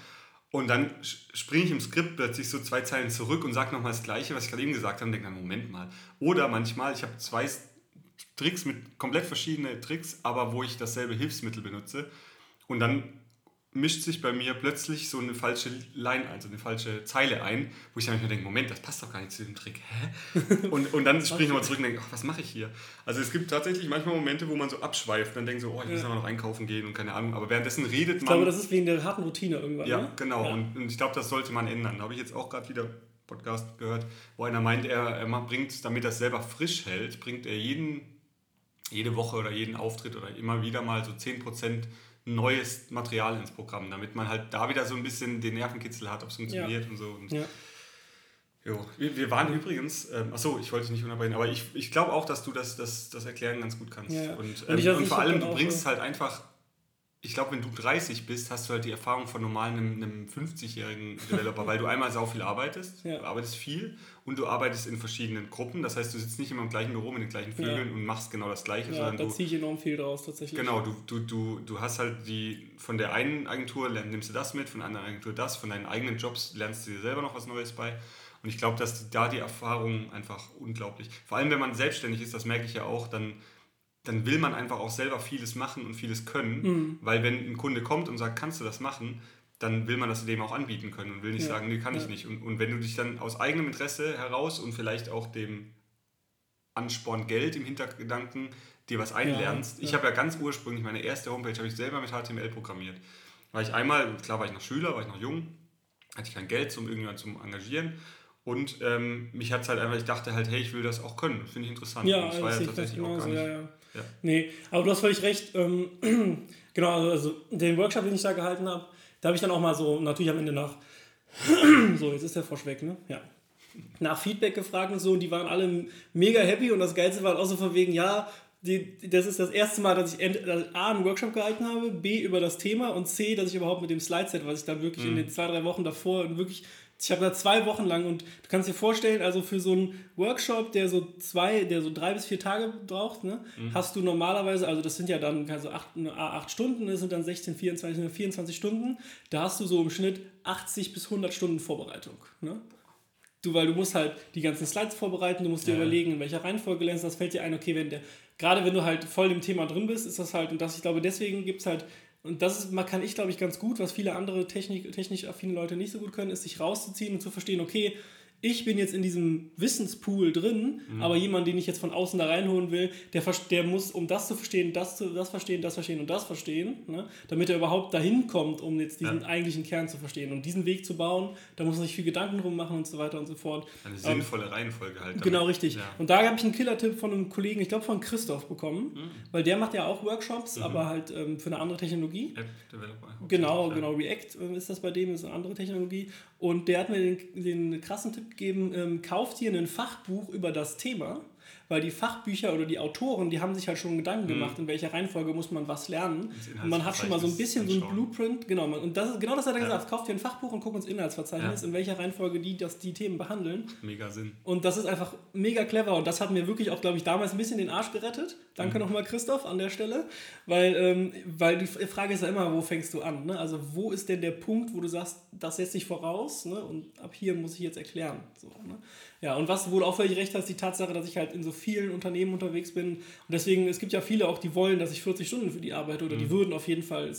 Und dann springe ich im Skript plötzlich so zwei Zeilen zurück und sage nochmal das Gleiche, was ich gerade eben gesagt habe und denke dann, Moment mal. Oder manchmal, ich habe zwei Tricks mit komplett verschiedenen Tricks, aber wo ich dasselbe Hilfsmittel benutze. Und dann mischt sich bei mir plötzlich so eine falsche Line ein, so eine falsche Zeile ein, wo ich dann mir denke, Moment, das passt doch gar nicht zu dem Trick. Hä? Und, und dann springe ich nochmal zurück und denke, ach, was mache ich hier? Also es gibt tatsächlich manchmal Momente, wo man so abschweift und denkt so, oh, ich muss ja. noch einkaufen gehen und keine Ahnung. Aber währenddessen redet man... Ich glaube, das ist wegen der harten Routine irgendwann. Ja, ne? genau. Ja. Und, und, ich glaube, das sollte man ändern. Da habe ich jetzt auch gerade wieder Podcast gehört, wo einer meint, er, er bringt, damit er es selber frisch hält, bringt er jeden, jede Woche oder jeden Auftritt oder immer wieder mal so 10% neues Material ins Programm, damit man halt da wieder so ein bisschen den Nervenkitzel hat, ob es funktioniert ja. und so. Und ja. Jo. Wir, wir waren übrigens, ähm, achso, ich wollte dich nicht unterbrechen, aber ich, ich glaube auch, dass du das, das, das Erklären ganz gut kannst. Ja. Und, ähm, und, und vor allem, du bringst halt einfach ich glaube, wenn du 30 bist, hast du halt die Erfahrung von normalen einem, einem 50-jährigen Developer, weil du einmal sau viel arbeitest, ja. du arbeitest viel und du arbeitest in verschiedenen Gruppen. Das heißt, du sitzt nicht immer im gleichen Büro mit den gleichen Vögeln ja. und machst genau das Gleiche. Ja, sondern da ziehe ich enorm viel draus tatsächlich. Genau, du, du, du, du hast halt die, von der einen Agentur nimmst du das mit, von der anderen Agentur das, von deinen eigenen Jobs lernst du dir selber noch was Neues bei. Und ich glaube, dass da die Erfahrung einfach unglaublich, vor allem wenn man selbstständig ist, das merke ich ja auch, dann dann will man einfach auch selber vieles machen und vieles können, mhm. weil wenn ein Kunde kommt und sagt, kannst du das machen, dann will man das dem auch anbieten können und will nicht ja. sagen, nee, kann ja. ich nicht. Und, und wenn du dich dann aus eigenem Interesse heraus und vielleicht auch dem Ansporn Geld im Hintergedanken dir was einlernst. Ja, ich habe ja ganz ursprünglich meine erste Homepage habe ich selber mit HTML programmiert. War ich einmal, klar war ich noch Schüler, war ich noch jung, hatte ich kein Geld zum irgendwann zum engagieren und ähm, mich hat es halt einfach, ich dachte halt, hey, ich will das auch können. Finde ich interessant. Ja, das war ja tatsächlich auch gar nicht. Ja, ja. Ja. Nee, aber du hast völlig recht. Ähm, genau, also, also den Workshop, den ich da gehalten habe, da habe ich dann auch mal so, natürlich am Ende nach, so, jetzt ist der Frosch weg, ne? Ja. Nach Feedback gefragt und so, und die waren alle mega happy und das Geilste war auch so von wegen, ja, die, das ist das erste Mal, dass ich A, einen Workshop gehalten habe, B, über das Thema und C, dass ich überhaupt mit dem Slideset, was ich dann wirklich mhm. in den zwei, drei Wochen davor wirklich ich habe da zwei Wochen lang und du kannst dir vorstellen, also für so einen Workshop, der so zwei, der so drei bis vier Tage braucht, ne, mhm. hast du normalerweise, also das sind ja dann also acht, ne, acht Stunden, das sind dann 16, 24, 24 Stunden, da hast du so im Schnitt 80 bis 100 Stunden Vorbereitung. Ne? Du, weil du musst halt die ganzen Slides vorbereiten, du musst dir ja. überlegen, in welcher Reihenfolge lernst das fällt dir ein, okay, wenn der, gerade wenn du halt voll im Thema drin bist, ist das halt, und das, ich glaube, deswegen gibt es halt und das ist, kann ich, glaube ich, ganz gut, was viele andere Technik, technisch affine Leute nicht so gut können, ist sich rauszuziehen und zu verstehen, okay, ich bin jetzt in diesem Wissenspool drin, mhm. aber jemand, den ich jetzt von außen da reinholen will, der, der muss, um das zu verstehen, das, zu, das verstehen, das verstehen und das verstehen, ne, damit er überhaupt dahin kommt, um jetzt diesen ja. eigentlichen Kern zu verstehen. Und diesen Weg zu bauen, da muss man sich viel Gedanken drum machen und so weiter und so fort. Eine sinnvolle ähm, Reihenfolge halt. Damit. Genau, richtig. Ja. Und da habe ich einen Killer-Tipp von einem Kollegen, ich glaube von Christoph bekommen, mhm. weil der macht ja auch Workshops, mhm. aber halt ähm, für eine andere Technologie. App-Developer. Genau, genau. React äh, ist das bei dem, ist eine andere Technologie. Und der hat mir den, den krassen Tipp gegeben, ähm, kauft dir ein Fachbuch über das Thema weil die Fachbücher oder die Autoren, die haben sich halt schon Gedanken mhm. gemacht, in welcher Reihenfolge muss man was lernen. Und man hat schon mal so ein bisschen so ein Blueprint, genau, und das, genau das hat er ja. gesagt, kauft dir ein Fachbuch und guck uns Inhaltsverzeichnis, ja. in welcher Reihenfolge die das, die Themen behandeln. Mega Sinn. Und das ist einfach mega clever und das hat mir wirklich auch, glaube ich, damals ein bisschen den Arsch gerettet. Danke mhm. nochmal, Christoph, an der Stelle, weil, ähm, weil die Frage ist ja immer, wo fängst du an? Ne? Also wo ist denn der Punkt, wo du sagst, das setzt sich voraus ne? und ab hier muss ich jetzt erklären. So, ne? Ja, und was wohl auch völlig recht hast, die Tatsache, dass ich halt in so vielen Unternehmen unterwegs bin. Und deswegen, es gibt ja viele auch, die wollen, dass ich 40 Stunden für die arbeite oder mhm. die würden auf jeden Fall äh,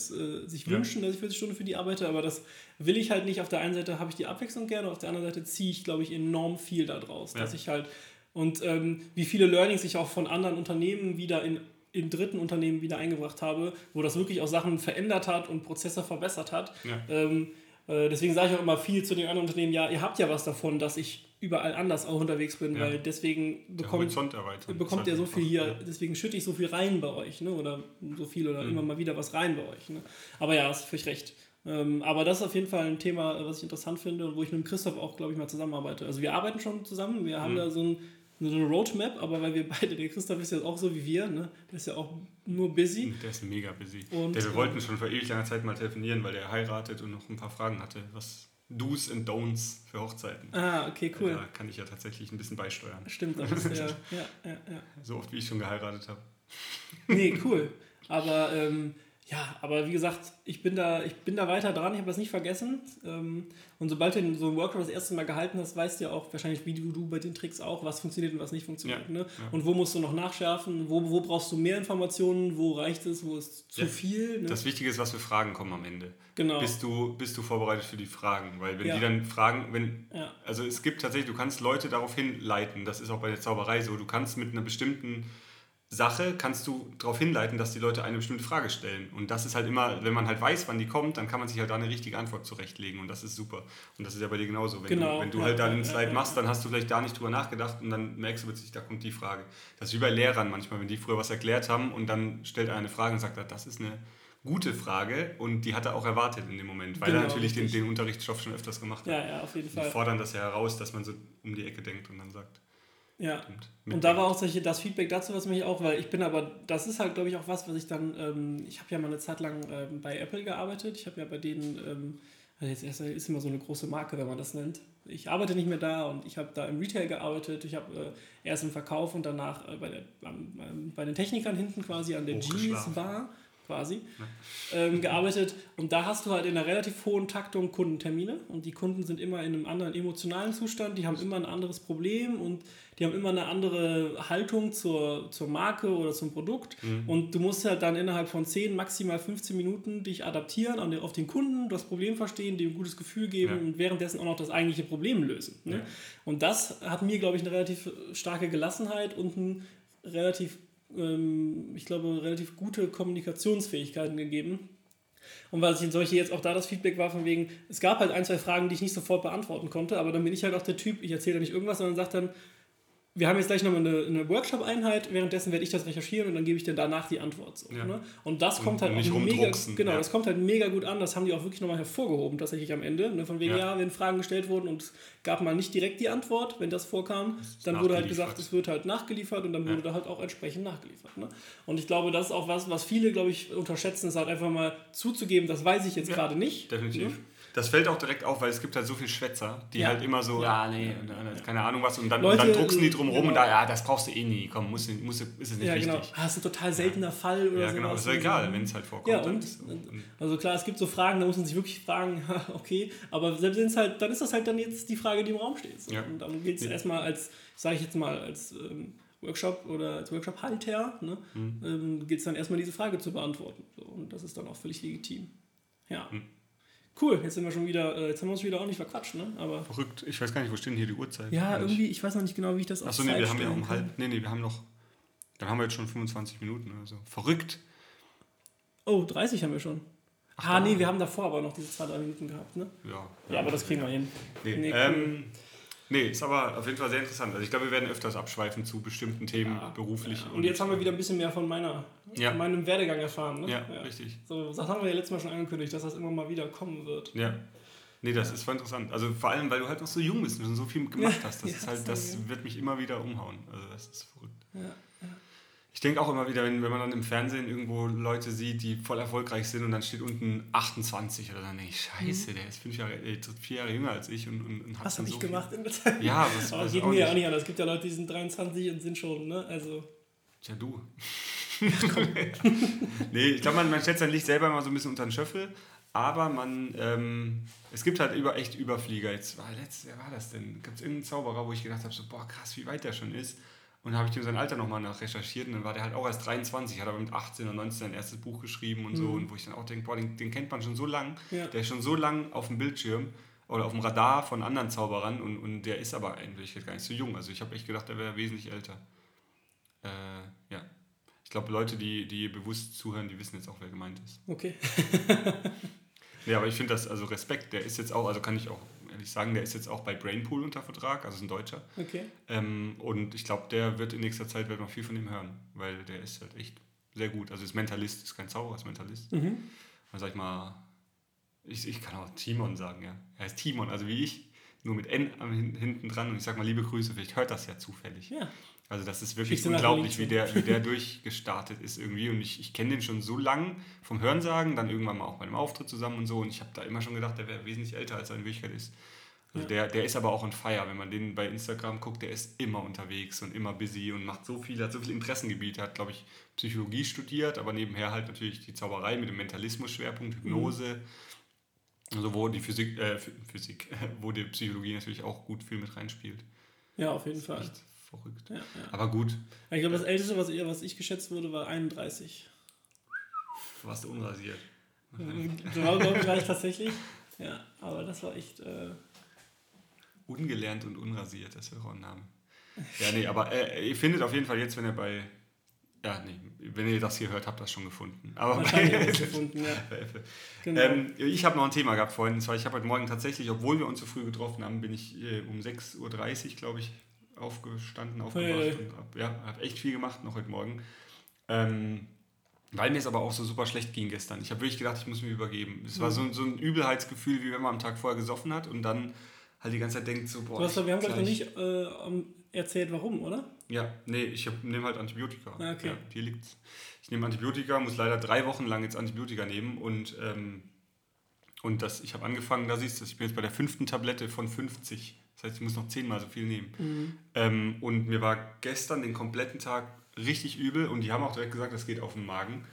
sich wünschen, ja. dass ich 40 Stunden für die arbeite, aber das will ich halt nicht. Auf der einen Seite habe ich die Abwechslung gerne, auf der anderen Seite ziehe ich, glaube ich, enorm viel daraus, ja. dass ich halt und ähm, wie viele Learnings ich auch von anderen Unternehmen wieder in in dritten Unternehmen wieder eingebracht habe, wo das wirklich auch Sachen verändert hat und Prozesse verbessert hat. Ja. Ähm, äh, deswegen sage ich auch immer viel zu den anderen Unternehmen, ja, ihr habt ja was davon, dass ich überall anders auch unterwegs bin, ja. weil deswegen bekommt, bekommt ihr so viel hier, deswegen schütte ich so viel rein bei euch, ne? oder so viel oder mhm. immer mal wieder was rein bei euch. Ne? Aber ja, hast völlig recht. Ähm, aber das ist auf jeden Fall ein Thema, was ich interessant finde und wo ich mit Christoph auch, glaube ich, mal zusammenarbeite. Also wir arbeiten schon zusammen, wir haben mhm. da so ein so eine Roadmap, aber weil wir beide, der Christoph ist ja auch so wie wir, ne? der ist ja auch nur busy. Der ist mega busy. Und, der, wir wollten schon vor ewig langer Zeit mal telefonieren, weil der heiratet und noch ein paar Fragen hatte, was Do's and Don'ts für Hochzeiten. Ah, okay, cool. Da kann ich ja tatsächlich ein bisschen beisteuern. Stimmt, da bist du ja, ja, ja, ja. So oft, wie ich schon geheiratet habe. Nee, cool. Aber ähm, Ja, aber wie gesagt, ich bin da, ich bin da weiter dran, ich habe das nicht vergessen. Ähm, und sobald du so einen Workshop das erste Mal gehalten hast, weißt du ja auch wahrscheinlich, wie du, du bei den Tricks auch, was funktioniert und was nicht funktioniert. Ja, ne? Ja. Und wo musst du noch nachschärfen, wo, wo brauchst du mehr Informationen, wo reicht es, wo ist zu ja. viel. Ne? Das Wichtige ist, was für Fragen kommen am Ende. Genau. Bist du, bist du vorbereitet für die Fragen? Weil wenn die dann fragen, wenn, also es gibt tatsächlich, du kannst Leute darauf hinleiten, das ist auch bei der Zauberei so, du kannst mit einer bestimmten Sache kannst du darauf hinleiten, dass die Leute eine bestimmte Frage stellen. Und das ist halt immer, wenn man halt weiß, wann die kommt, dann kann man sich halt da eine richtige Antwort zurechtlegen und das ist super. Und das ist ja bei dir genauso. Wenn genau. du, wenn du ja, halt da einen Slide ja, machst, dann hast du vielleicht da nicht drüber nachgedacht und dann merkst du plötzlich, da kommt die Frage. Das ist wie bei Lehrern manchmal, wenn die früher was erklärt haben und dann stellt einer eine Frage und sagt, das ist eine gute Frage und die hat er auch erwartet in dem Moment, weil genau, er natürlich den, den, Unterrichtsstoff schon öfters gemacht hat. Ja, ja, auf jeden Fall. Die fordern das ja heraus, dass man so um die Ecke denkt und dann sagt. Ja. Und da war auch solche, das Feedback dazu, was mich auch, weil ich bin aber, das ist halt, glaube ich, auch was, was ich dann, ähm, ich habe ja mal eine Zeit lang ähm, bei Apple gearbeitet. Ich habe ja bei denen, ähm, also jetzt ist immer so eine große Marke, wenn man das nennt. Ich arbeite nicht mehr da und ich habe da im Retail gearbeitet. Ich habe äh, erst im Verkauf und danach äh, bei, der, ähm, bei den Technikern hinten quasi an der Genius Bar quasi, ähm, gearbeitet. Und da hast du halt in einer relativ hohen Taktung Kundentermine. Und die Kunden sind immer in einem anderen emotionalen Zustand, die haben immer ein anderes Problem und die haben immer eine andere Haltung zur, zur Marke oder zum Produkt. Mhm. Und du musst halt dann innerhalb von 10, maximal 15 Minuten dich adaptieren an den, auf den Kunden, das Problem verstehen, dem ein gutes Gefühl geben ja. und währenddessen auch noch das eigentliche Problem lösen. Ne? Ja. Und das hat mir, glaube ich, eine relativ starke Gelassenheit und ein relativ ähm, ich glaube, relativ gute Kommunikationsfähigkeiten gegeben. Und was ich in solche jetzt auch da das Feedback war, von wegen, es gab halt ein, zwei Fragen, die ich nicht sofort beantworten konnte, aber dann bin ich halt auch der Typ, ich erzähle da nicht irgendwas, sondern sage dann, wir haben jetzt gleich nochmal eine, eine Workshop-Einheit, währenddessen werde ich das recherchieren und dann gebe ich dir danach die Antwort. So, ja. ne? Und das kommt halt auch mega, genau, ja. das kommt halt mega gut an, das haben die auch wirklich nochmal hervorgehoben, tatsächlich am Ende. Ne? Von wegen, ja. ja. wenn Fragen gestellt wurden und es gab mal nicht direkt die Antwort, wenn das vorkam, dann wurde halt gesagt, es wird halt nachgeliefert und dann wurde da halt auch entsprechend nachgeliefert. Ne? Und ich glaube, das ist auch was, was viele, glaube ich, unterschätzen, ist halt einfach mal zuzugeben, das weiß ich jetzt gerade nicht. Definitiv. Das fällt auch direkt auf, weil es gibt halt so viele Schwätzer, die ja. halt immer so, ja, nee, und, und, keine Ahnung was, und dann, Leute, und dann drucksen die drum rum genau. und da, ja, das brauchst du eh nie, komm, muss, muss, ist es nicht ja, genau. wichtig. Ah, das ist ein total seltener Fall oder Ja, genau, ist egal, wenn es halt vorkommt. Ja, und, also klar, es gibt so Fragen, da muss man sich wirklich fragen, okay, aber selbst halt, dann ist das halt dann jetzt die Frage, die im Raum steht. So. Und dann gilt es ja. erstmal als, sage ich jetzt mal, als ähm, Workshop oder als Workshop-Halter, ne, mhm. ähm, gilt es dann erstmal diese Frage zu beantworten. So, und das ist dann auch völlig legitim. Ja. Mhm. Cool, jetzt sind wir schon wieder, äh, jetzt haben wir uns wieder auch nicht verquatscht, ne? Aber Verrückt, ich weiß gar nicht, wo stehen hier die Uhrzeit? Ja, irgendwie, ich weiß noch nicht genau, wie ich das Achso, nee, wir haben ja um halb, nee, nee, wir haben noch, dann haben wir jetzt schon 25 Minuten oder so. Verrückt. Oh, 30 haben wir schon. Ach, ah, nee, wir haben davor aber noch diese zwei, drei Minuten gehabt, ne? Ja. Ja, aber das kriegen wir hin. Nee, nee, ähm, cool. Nee, ist aber auf jeden Fall sehr interessant. Also ich glaube, wir werden öfters abschweifen zu bestimmten Themen ja, beruflich. Ja. Und, und, jetzt haben wir wieder ein bisschen mehr von meiner, ja. meinem Werdegang erfahren. Ne? Ja, richtig. So, das haben wir ja letztes Mal schon angekündigt, dass das immer mal wieder kommen wird. Ja. Nee, das ist voll interessant. Also vor allem, weil du halt noch so jung bist und so viel gemacht hast. Das ist halt, das wird mich immer wieder umhauen. Also das ist verrückt. Ja ich denke auch immer wieder, wenn, wenn man dann im Fernsehen irgendwo Leute sieht, die voll erfolgreich sind und dann steht unten 28 oder dann denke ich, scheiße, mhm. der ist fünf Jahre, äh, vier Jahre jünger als ich und, und, und hat Was habe so ich gemacht in der Zeit? Ja, was, Aber geht mir ja auch nicht an. Es gibt ja Leute, die sind 23 und sind schon, ne? Also. Tja, du. nee, ich glaube, man, man schätzt sein Licht selber immer so ein bisschen unter den Schöffel, aber man, ähm, es gibt halt über, echt Überflieger. Jetzt war letztes, wer war das denn? Gibt es irgendeinen Zauberer, wo ich gedacht habe, so, boah, krass, wie weit der schon ist. Und dann habe ich ihm sein Alter nochmal nachrecherchiert und dann war der halt auch erst 23, hat aber mit 18 oder 19 sein erstes Buch geschrieben und mhm. so. Und wo ich dann auch denke, boah, den, den, kennt man schon so lang, ja. der ist schon so lang auf dem Bildschirm oder auf dem Radar von anderen Zauberern und, und der ist aber Wirklichkeit gar nicht so jung. Also ich habe echt gedacht, der wäre wesentlich älter. Äh, ja. Ich glaube, Leute, die, die bewusst zuhören, die wissen jetzt auch, wer gemeint ist. Okay. ja, aber ich finde das, also Respekt, der ist jetzt auch, also kann ich auch ehrlich sagen, der ist jetzt auch bei Brainpool unter Vertrag, also ist ein Deutscher. Okay. Ähm, und ich glaube, der wird in nächster Zeit wird noch viel von ihm hören, weil der ist halt echt sehr gut. Also ist Mentalist, ist kein Zauberer, ist Mentalist. Mhm. Und sag ich mal, ich, ich kann auch Timon sagen, ja. Er heißt Timon, also wie ich, nur mit N hinten dran. Und ich sag mal, liebe Grüße, vielleicht hört das ja zufällig. Ja. Also das ist wirklich unglaublich, wie der, wie der durchgestartet ist irgendwie. Und ich, ich kenne den schon so lang vom Hörensagen, dann irgendwann mal auch bei einem Auftritt zusammen und so. Und ich habe da immer schon gedacht, der wäre wesentlich älter, als er in Wirklichkeit ist. Also ja. der, der ist aber auch on fire. Wenn man den bei Instagram guckt, der ist immer unterwegs und immer busy und macht so viel, hat so viele Interessengebiete, hat, glaube ich, Psychologie studiert, aber nebenher halt natürlich die Zauberei mit dem Mentalismus-Schwerpunkt, Hypnose. Mhm. Also wo die Physik, äh, Physik, wo die Psychologie natürlich auch gut viel mit reinspielt. Ja, auf jeden Fall. Echt verrückt. Ja, ja. Aber gut. Ich glaube, das Älteste, was, was ich geschätzt wurde, war 31. Warst du unrasiert? Du war, glaube ich, tatsächlich. Ja, aber das war echt. Äh Ungelernt und unrasiert, das wäre auch ein Name. Ja, nee, aber äh, ihr findet auf jeden Fall jetzt, wenn ihr bei. Ja, nee, wenn ihr das hier hört, habt ihr das schon gefunden. Aber bei, gefunden, ja. genau. ähm, ich habe noch ein Thema gehabt vorhin. Und zwar, ich habe heute Morgen tatsächlich, obwohl wir uns so früh getroffen haben, bin ich äh, um 6.30 Uhr, glaube ich, aufgestanden, aufgewacht und habe ja, hab echt viel gemacht noch heute Morgen. Ähm, weil mir es aber auch so super schlecht ging gestern. Ich habe wirklich gedacht, ich muss mich übergeben. Es war so, so ein Übelheitsgefühl, wie wenn man am Tag vorher gesoffen hat und dann halt die ganze Zeit denkt so, boah. Du hast, wir haben gleich noch nicht äh, erzählt, warum, oder? Ja, nee, ich nehme halt Antibiotika. Ah, okay. Ja, hier liegt's. Ich nehme Antibiotika, muss leider drei Wochen lang jetzt Antibiotika nehmen und, ähm, und das, ich habe angefangen, da siehst du, ich bin jetzt bei der fünften Tablette von 50. Das heißt, ich muss noch zehnmal so viel nehmen. Mhm. Ähm, und mir war gestern den kompletten Tag richtig übel und die haben auch direkt gesagt, das geht auf den Magen.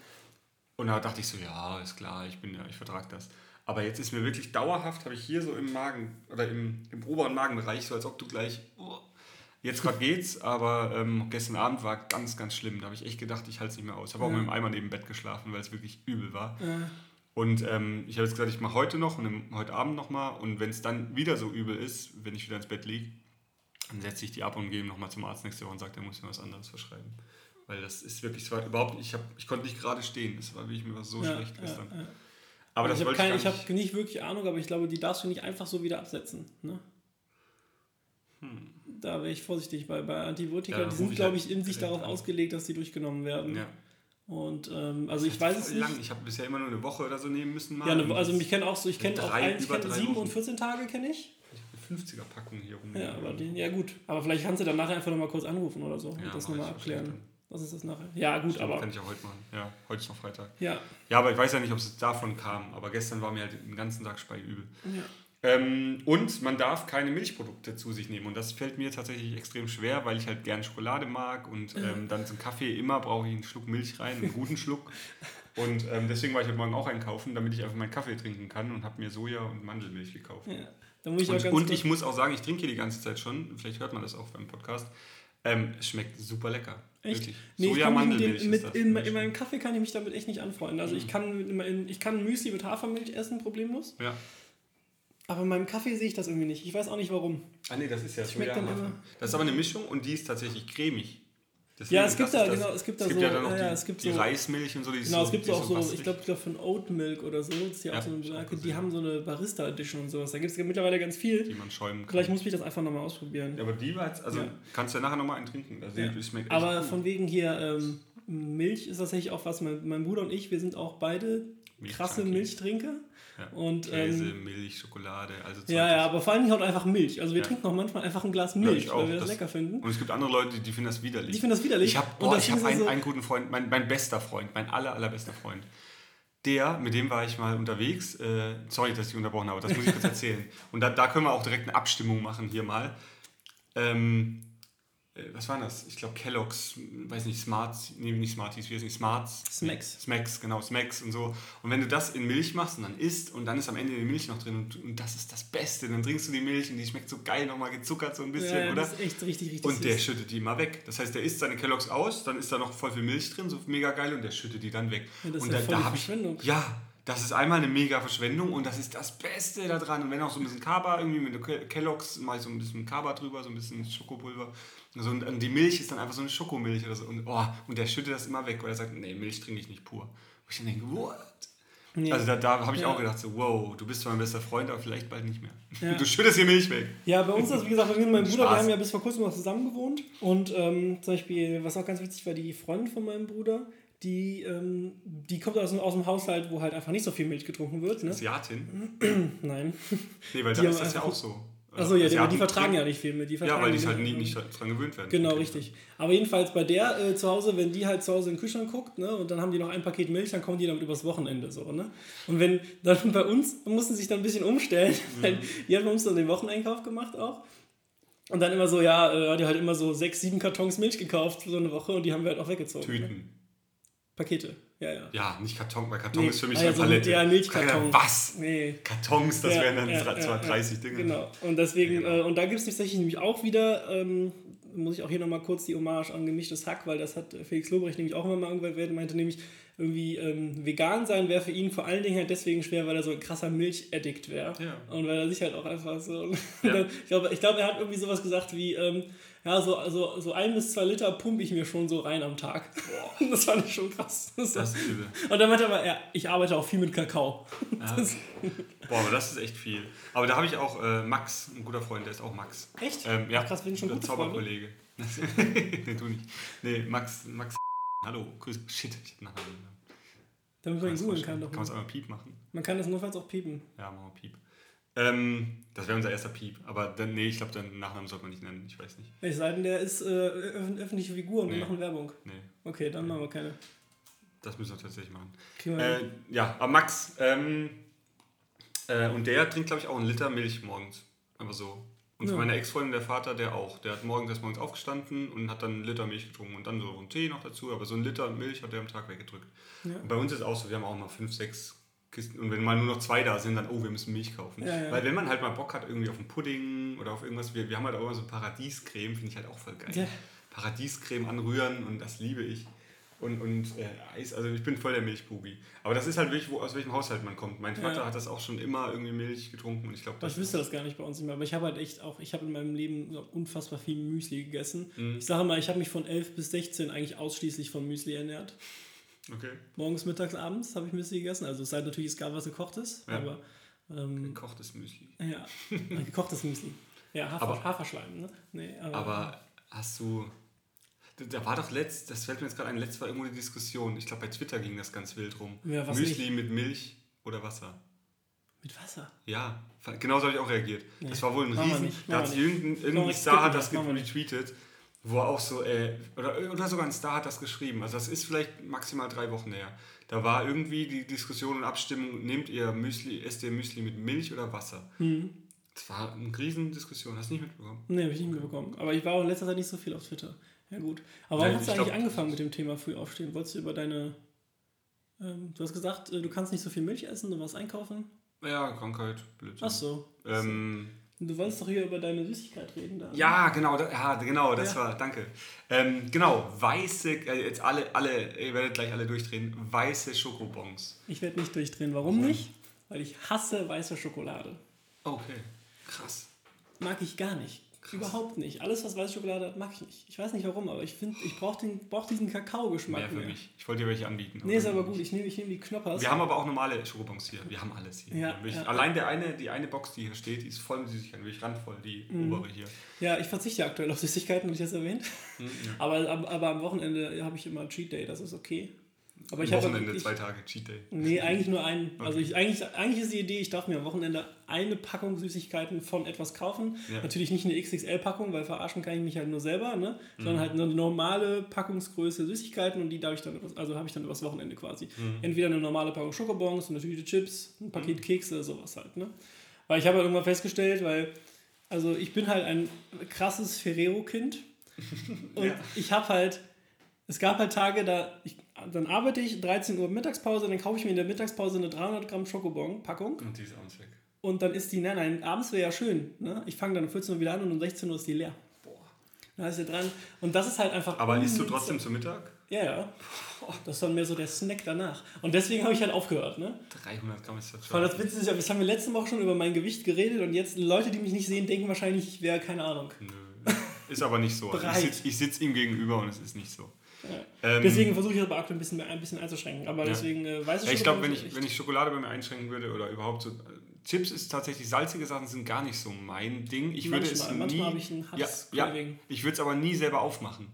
Und da dachte ich so, ja, ist klar, ich bin ja, ich vertrage das. Aber jetzt ist mir wirklich dauerhaft, habe ich hier so im Magen oder im, im oberen Magenbereich, so als ob du gleich, oh, jetzt gerade geht's, aber ähm, gestern Abend war ganz, ganz schlimm. Da habe ich echt gedacht, ich halte es nicht mehr aus. Ich habe auch mit dem Eimer neben dem Bett geschlafen, weil es wirklich übel war. Ja. Und ähm, ich habe jetzt gesagt, ich mache heute noch und heute Abend nochmal. Und wenn es dann wieder so übel ist, wenn ich wieder ins Bett liege, dann setze ich die ab und gehe nochmal zum Arzt nächste Woche und sage, der muss mir was anderes verschreiben. Weil das ist wirklich, es war überhaupt, ich, hab, ich konnte nicht gerade stehen. Das war wirklich, mir war so ja, schlecht gestern. Ja, ja. Aber das ich habe ich, hab nicht wirklich Ahnung, aber ich glaube, die darfst du nicht einfach so wieder absetzen. Ne? Hm. Da wäre ich vorsichtig, weil bei Antibiotika, die sind, glaube halt ich, in sich darauf ausgelegt, dass die durchgenommen werden. Ja. Und ähm, also ich weiß es nicht. Lang. Ich habe bisher immer nur eine Woche oder so nehmen müssen. Mal. Ja, eine, also ich kenne auch so, ich kenne auch eins, ich kenne sieben und 14 Tage kenne ich. 50er Packung hier rum. Ja, aber die, ja gut. Aber vielleicht kannst du dann nachher einfach nochmal kurz anrufen oder so ja, und das nochmal abklären. Was ist das nachher? Ja, gut, Stimmt, aber. Kann ich auch heute machen. Ja, heute ist noch Freitag. Ja. Ja, aber ich weiß ja nicht, ob es davon kam. Aber gestern war mir halt den ganzen Tag speiübel. Ja. Ähm, und man darf keine Milchprodukte zu sich nehmen. Und das fällt mir tatsächlich extrem schwer, weil ich halt gerne Schokolade mag. Und ähm, dann zum Kaffee immer brauche ich einen Schluck Milch rein, einen guten Schluck. Und ähm, deswegen war ich heute Morgen auch einkaufen, damit ich einfach meinen Kaffee trinken kann und habe mir Soja und Mandelmilch gekauft. Ja. Ich und, und ich muss auch sagen, ich trinke hier die ganze Zeit schon, vielleicht hört man das auch beim Podcast, ähm, es schmeckt super lecker. Echt? Nee, Soja Mandelmilch. Mit, in, in, meinem Kaffee kann ich mich damit echt nicht anfreunden. Also mhm. ich kann ich kann Müsli mit Hafermilch essen, problemlos. Ja. Aber in meinem Kaffee sehe ich das irgendwie nicht. Ich weiß auch nicht warum. Ah nee, das ist ja Soja. Das ist aber eine Mischung und die ist tatsächlich cremig. Deswegen, ja, es gibt da, genau, es gibt da es so, gibt ja dann noch ja, die, es gibt die so, Reismilch und so. Die genau, es gibt so auch so, ich glaube, glaub von Oat Milk oder so, das ist ja, auch so eine Marke, die haben so eine Barista Edition und sowas. Da gibt es ja mittlerweile ganz viel. Die man schäumen kann. Vielleicht muss ich das einfach nochmal ausprobieren. Ja, aber die war jetzt, also ja. kannst du ja nachher nochmal einen trinken. Also ja. aber von wegen hier, ähm, Milch ist tatsächlich auch was, mein, mein Bruder und ich, wir sind auch beide krasse Milchtrinker. Ja. Und, Käse, ähm, Milch, Schokolade, also Ja, ja, aber vor allem halt einfach Milch. Also wir ja. trinken auch manchmal einfach ein Glas Milch, ja, weil wir das, das, lecker finden. Und es gibt andere Leute, die finden das widerlich. Die finden das widerlich. Ich habe hab einen, so einen guten Freund, mein, mein bester Freund, mein aller, allerbester Freund. Der, mit dem war ich mal unterwegs. Äh, sorry, dass ich unterbrochen habe, das muss ich kurz erzählen. Und da, da können wir auch direkt eine Abstimmung machen hier mal. Ähm, äh, was war das? Ich glaube Kellogg's, weiß nicht, Smarts, nee, nicht Smarties, wie heißt nicht, Smarts? Smacks. Smacks, genau, Smacks und so. Und wenn du das in Milch machst und dann isst und dann ist am Ende die Milch noch drin und, und das ist das Beste, dann trinkst du die Milch und die schmeckt so geil, nochmal gezuckert so ein bisschen, ja, oder? Das ist echt richtig, richtig Und der süß. schüttet die immer weg. Das heißt, der isst seine Kellogg's aus, dann ist da noch voll viel Milch drin, so mega geil und der schüttet die dann weg. Ja, das und ist ja da, da habe ich, ja, das ist einmal eine mega Verschwendung und das ist das Beste daran. Und wenn auch so ein bisschen Kaba, irgendwie mit Kellogg's, mal so ein bisschen Kaba drüber, so ein bisschen Schokopulver. Also, und die Milch ist dann einfach so eine Schokomilch oder so. Und, oh, und der schüttet das immer weg, weil er sagt, nee, Milch trinke ich nicht pur. Wo ich dann denke, what? Nee. Also da, da habe ich ja. auch gedacht, so, wow, du bist zwar mein bester Freund, aber vielleicht bald nicht mehr. Ja. Du schüttest die Milch weg. Ja, bei uns ist das, wie gesagt, bei mir und meinem Bruder, wir haben ja bis vor kurzem noch zusammen gewohnt. Und ähm, zum Beispiel, was auch ganz witzig war, die Freundin von meinem Bruder, die, ähm, die kommt aus, aus einem Haushalt, wo halt einfach nicht so viel Milch getrunken wird. Ne? Asiatin? Nein. Nee, weil da ist das ja auch so. Achso, ja, die, die vertragen ja nicht viel mit. Die ja, weil die halt nie, nicht dran gewöhnt werden. Genau, richtig. Aber jedenfalls bei der äh, zu Hause, wenn die halt zu Hause in den Kühlschrank guckt, ne, und dann haben die noch ein Paket Milch, dann kommen die damit übers Wochenende so, ne? Und wenn dann bei uns mussten sich dann ein bisschen umstellen, mhm. weil die haben uns dann den Wocheneinkauf gemacht auch. Und dann immer so, ja, äh, hat die halt immer so sechs, sieben Kartons Milch gekauft für so eine Woche und die haben wir halt auch weggezogen. Ne? Tüten. Ne? Pakete. Ja, ja. Ja, nicht Karton, weil Karton nee, ist für mich ah, eine Palette. Ja, Milchkarton. Was? Nee. Kartons, das ja, wären dann ja, 30 ja, Dinge. Genau. Und deswegen, genau. äh, und da gibt es tatsächlich nämlich auch wieder, ähm, muss ich auch hier nochmal kurz die Hommage an gemischtes Hack, weil das hat Felix Lobrecht nämlich auch immer mal irgendwann erwähnt, meinte nämlich, irgendwie ähm, vegan sein wäre für ihn vor allen Dingen halt deswegen schwer, weil er so ein krasser Milchaddikt wäre. Ja. Und weil er sich halt auch einfach so. Ich glaube, ich glaub, er hat irgendwie sowas gesagt wie, ähm, ja, so, also, so ein bis zwei Liter pumpe ich mir schon so rein am Tag. Boah. Das fand ich schon krass. Das, das ist übel. Und dann meinte er mal, ja, ich arbeite auch viel mit Kakao. Ja. Das Boah, aber das ist echt viel. Aber da habe ich auch äh, Max, ein guter Freund, der ist auch Max. Echt? Ähm, ja, krass, bin ich schon ein Zauberkollege. nee, du nicht. Nee, Max, Max. Hallo, grüß. Shit, ich hab Nachnamen. Damit man ihn googeln kann. Doch kann man es einmal Piep machen? Man kann das notfalls auch piepen. Ja, machen wir Piep. Ähm, das wäre unser erster Piep. Aber dann, nee, ich glaube, den Nachnamen sollte man nicht nennen. Ich weiß nicht. Es sei denn, der ist äh, öffentliche Figur und nee. wir machen Werbung. Nee. Okay, dann nee. machen wir keine. Das müssen wir tatsächlich machen. Äh, ja, aber Max, ähm, äh, und der trinkt, glaube ich, auch einen Liter Milch morgens. Einfach so. Und ja. meine Ex-Freundin, der Vater, der auch. Der hat morgens erst morgens aufgestanden und hat dann einen Liter Milch getrunken und dann so einen Tee noch dazu. Aber so einen Liter Milch hat er am Tag weggedrückt. Ja. Und bei uns ist es auch so, wir haben auch mal fünf, sechs Kisten. Und wenn mal nur noch zwei da sind, dann, oh, wir müssen Milch kaufen. Ja, ja. Weil wenn man halt mal Bock hat, irgendwie auf einen Pudding oder auf irgendwas, wir, wir haben halt auch immer so Paradiescreme, finde ich halt auch voll geil. Ja. Paradiescreme anrühren und das liebe ich und, und äh, Eis. Also ich bin voll der Milchbubi. Aber das ist halt wirklich, wo, aus welchem Haushalt man kommt. Mein Vater hat das auch schon immer irgendwie Milch getrunken und ich glaube, Ich wüsste das gar nicht bei uns immer, aber ich habe halt echt auch, ich habe in meinem Leben unfassbar viel Müsli gegessen. Mhm. Ich sage mal, ich habe mich von 11 bis 16 eigentlich ausschließlich von Müsli ernährt. Okay. Morgens, mittags, abends habe ich Müsli gegessen. Also es sei natürlich, es gab was gekochtes, ja. aber... Ähm, gekochtes Müsli. Ja, gekochtes Müsli. Ja, Hafer, aber, Haferschleim, ne? Nee, aber, aber hast du da war doch letzt, das fällt mir jetzt gerade ein, letzt war irgendwo eine Diskussion. Ich glaube, bei Twitter ging das ganz wild rum. Ja, Müsli nicht? mit Milch oder Wasser. Mit Wasser? Ja, genau so habe ich auch reagiert. Nee, das war wohl ein Riesen. Da hat sich irgendein, irgendwie Star hat das retweetet, wo auch so, äh, oder, oder sogar ein Star hat das geschrieben. Also das ist vielleicht maximal drei Wochen her. Da war irgendwie die Diskussion und Abstimmung, nehmt ihr Müsli, esst ihr Müsli mit Milch oder Wasser? Mhm. Das war eine riesen Diskussion. Hast du nicht mitbekommen? Nee, habe ich nicht mitbekommen. Aber ich war auch in letzter Zeit nicht so viel auf Twitter. Ja, gut. Aber warum hast du eigentlich glaub, angefangen mit dem Thema früh aufstehen? Wolltest du über deine. Ähm, du hast gesagt, äh, du kannst nicht so viel Milch essen, du warst einkaufen? Ja, Krankheit, Blödsinn. Ach so. Ähm, du wolltest doch hier über deine Süßigkeit reden. Da, ja, genau, da, ja, genau, das ja. war, danke. Ähm, genau, weiße, äh, jetzt alle, alle, ihr werdet gleich alle durchdrehen, weiße Schokobons. Ich werde nicht durchdrehen. Warum nicht? Weil ich hasse weiße Schokolade. Okay, krass. Mag ich gar nicht. Krass. Überhaupt nicht. Alles, was weiße Schokolade hat, mag ich nicht. Ich weiß nicht warum, aber ich finde, ich brauche brauch diesen Kakao-Geschmack. Mehr für mehr. mich. Ich wollte dir welche anbieten. Nee, ist aber gut. Ich nehme ich nehm die Knoppers. Wir haben aber auch normale Schokobons hier. Wir haben alles hier. Ja, ja. Allein der eine, die eine Box, die hier steht, die ist voll mit Süßigkeiten. Wirklich randvoll, die mhm. obere hier. Ja, ich verzichte aktuell auf Süßigkeiten, habe ich das erwähnt. Mhm, ja. aber, aber am Wochenende habe ich immer Cheat Day. Das ist okay. Aber ich Wochenende, ich, zwei Tage Cheat Day. Nee, eigentlich nur einen. Okay. Also ich, eigentlich, eigentlich ist die Idee, ich darf mir am Wochenende eine Packung Süßigkeiten von etwas kaufen. Ja. Natürlich nicht eine XXL-Packung, weil verarschen kann ich mich halt nur selber, ne? Mhm. sondern halt eine normale Packungsgröße Süßigkeiten und die darf ich dann, also habe ich dann übers Wochenende quasi. Mhm. Entweder eine normale Packung Schokobons, eine Tüte Chips, ein Paket mhm. Kekse, sowas halt. Ne? Weil ich habe halt irgendwann festgestellt, weil, also ich bin halt ein krasses Ferrero-Kind und ja. ich habe halt, es gab halt Tage, da, ich, dann arbeite ich, 13 Uhr Mittagspause, dann kaufe ich mir in der Mittagspause eine 300 Gramm Schokobon-Packung. Und die ist abends weg. Und dann ist die, nein, nein, abends wäre ja schön. Ne? Ich fange dann um 14 Uhr wieder an und um 16 Uhr ist die leer. Boah. Da ist sie dran. Und das ist halt einfach. Aber isst du trotzdem zu Mittag? Ja, ja. Das ist dann mehr so der Snack danach. Und deswegen habe ich halt aufgehört. Ne? 300 Gramm ist das schon. das Witz ist ja, das haben wir letzte Woche schon über mein Gewicht geredet und jetzt Leute, die mich nicht sehen, denken wahrscheinlich, ich wäre keine Ahnung. Nö. Ist aber nicht so. Also ich sitze sitz ihm gegenüber und es ist nicht so. Ähm, deswegen versuche ich aber aktuell ein bisschen, ein bisschen einzuschränken. Aber deswegen äh, weiß ich Ich glaube, wenn ich, wenn ich Schokolade bei mir einschränken würde oder überhaupt so. Äh, Chips ist tatsächlich, salzige Sachen sind gar nicht so mein Ding. Ich manchmal, würde es manchmal habe ich einen Hass ja, ja, Ich würde es aber nie selber aufmachen.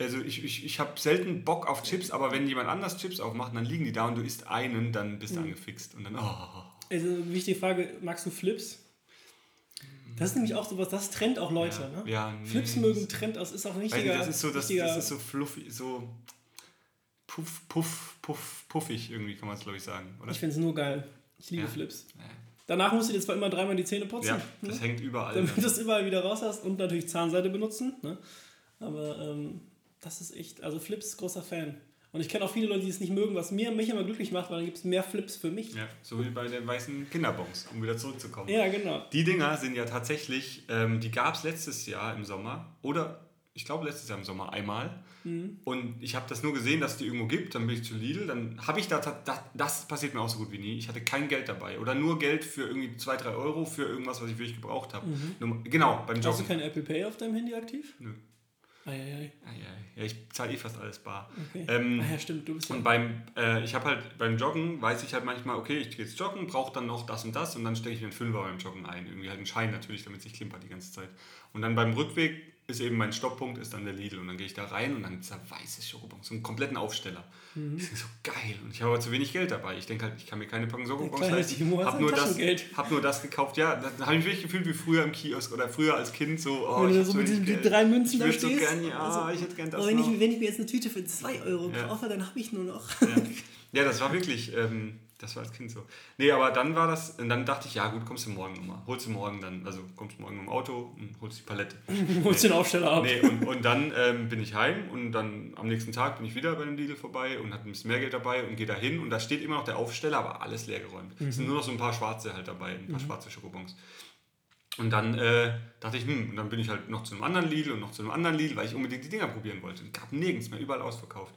Also ich, ich, ich habe selten Bock auf Chips, aber wenn jemand anders Chips aufmacht, dann liegen die da und du isst einen, dann bist du mhm. angefixt. Und dann, oh. Also wichtige Frage, magst du Flips? Das ist nämlich auch sowas, das trennt auch Leute. Ja, ne? ja nee, Flips mögen trennt aus, ist auch nicht richtiger. Das ist so, das, das ist so fluffy, so puff, puff, puff, puffig irgendwie, kann man es glaube ich sagen. Oder? Ich finde es nur geil. Ich liebe ja. Flips. Ja. Danach musst du dir zwar immer dreimal die Zähne putzen. Ja, das ne? hängt überall. Damit du das überall wieder raus hast und natürlich Zahnseide benutzen. Ne? Aber ähm, das ist echt, also Flips großer Fan. Und ich kenne auch viele Leute, die es nicht mögen, was mir, mich immer glücklich macht, weil dann gibt es mehr Flips für mich. Ja, so wie bei den weißen Kinderbons, um wieder zurückzukommen. Ja, genau. Die Dinger sind ja tatsächlich, ähm, die gab es letztes Jahr im Sommer oder ich glaube letztes Jahr im Sommer einmal. Mhm. Und ich habe das nur gesehen, dass es die irgendwo gibt. Dann bin ich zu Lidl. Dann habe ich da, da, das passiert mir auch so gut wie nie. Ich hatte kein Geld dabei. Oder nur Geld für irgendwie 2, 3 Euro für irgendwas, was ich wirklich gebraucht habe. Mhm. Genau, beim Joggen. Hast du kein Apple Pay auf deinem Handy aktiv? Nö. Eieiei. Ja, ich zahle eh fast alles bar. Okay. Ähm, ah ja, stimmt, du bist Und beim, äh, ich habe halt beim Joggen, weiß ich halt manchmal, okay, ich gehe jetzt joggen, brauche dann noch das und das und dann stecke ich mir einen Fünfer beim Joggen ein. Irgendwie halt einen Schein natürlich, damit es nicht klimpert die ganze Zeit. Und dann beim Rückweg ist eben mein Stopppunkt, ist dann der Lidl. Und dann gehe ich da rein und dann ist da weißes Schokobons, so einen kompletten Aufsteller. Mhm. Ist so geil. Und ich habe aber zu wenig Geld dabei. Ich denke halt, ich kann mir keine Packung Schokobons leisten. Ich habe nur, das, hab nur das gekauft. Ja, da habe ich mich gefühlt wie früher im Kiosk oder früher als Kind so. Oh, wenn du so mit diesen drei Münzen da stehst. So gern, ja, also, ich hätte gern das. Aber wenn, ich, wenn ich mir jetzt eine Tüte für 2 Euro ja. kaufe, dann habe ich nur noch. Ja. ja, das war wirklich. Ähm, das war als Kind so. Nee, aber dann war das, und dann dachte ich, ja gut, kommst du morgen nochmal. Holst du morgen dann, also kommst du morgen im Auto und holst die Palette. holst nee. den Aufsteller ab. Nee, und, und dann ähm, bin ich heim und dann am nächsten Tag bin ich wieder bei dem Lidl vorbei und hatte ein bisschen mehr Geld dabei und gehe da hin und da steht immer noch der Aufsteller, aber alles leergeräumt. Mhm. Es sind nur noch so ein paar schwarze halt dabei, ein paar mhm. schwarze Schokobons. Und dann äh, dachte ich, hm, und dann bin ich halt noch zu einem anderen Lidl und noch zu einem anderen Lidl, weil ich unbedingt die Dinger probieren wollte. Und gab nirgends mehr, überall ausverkauft.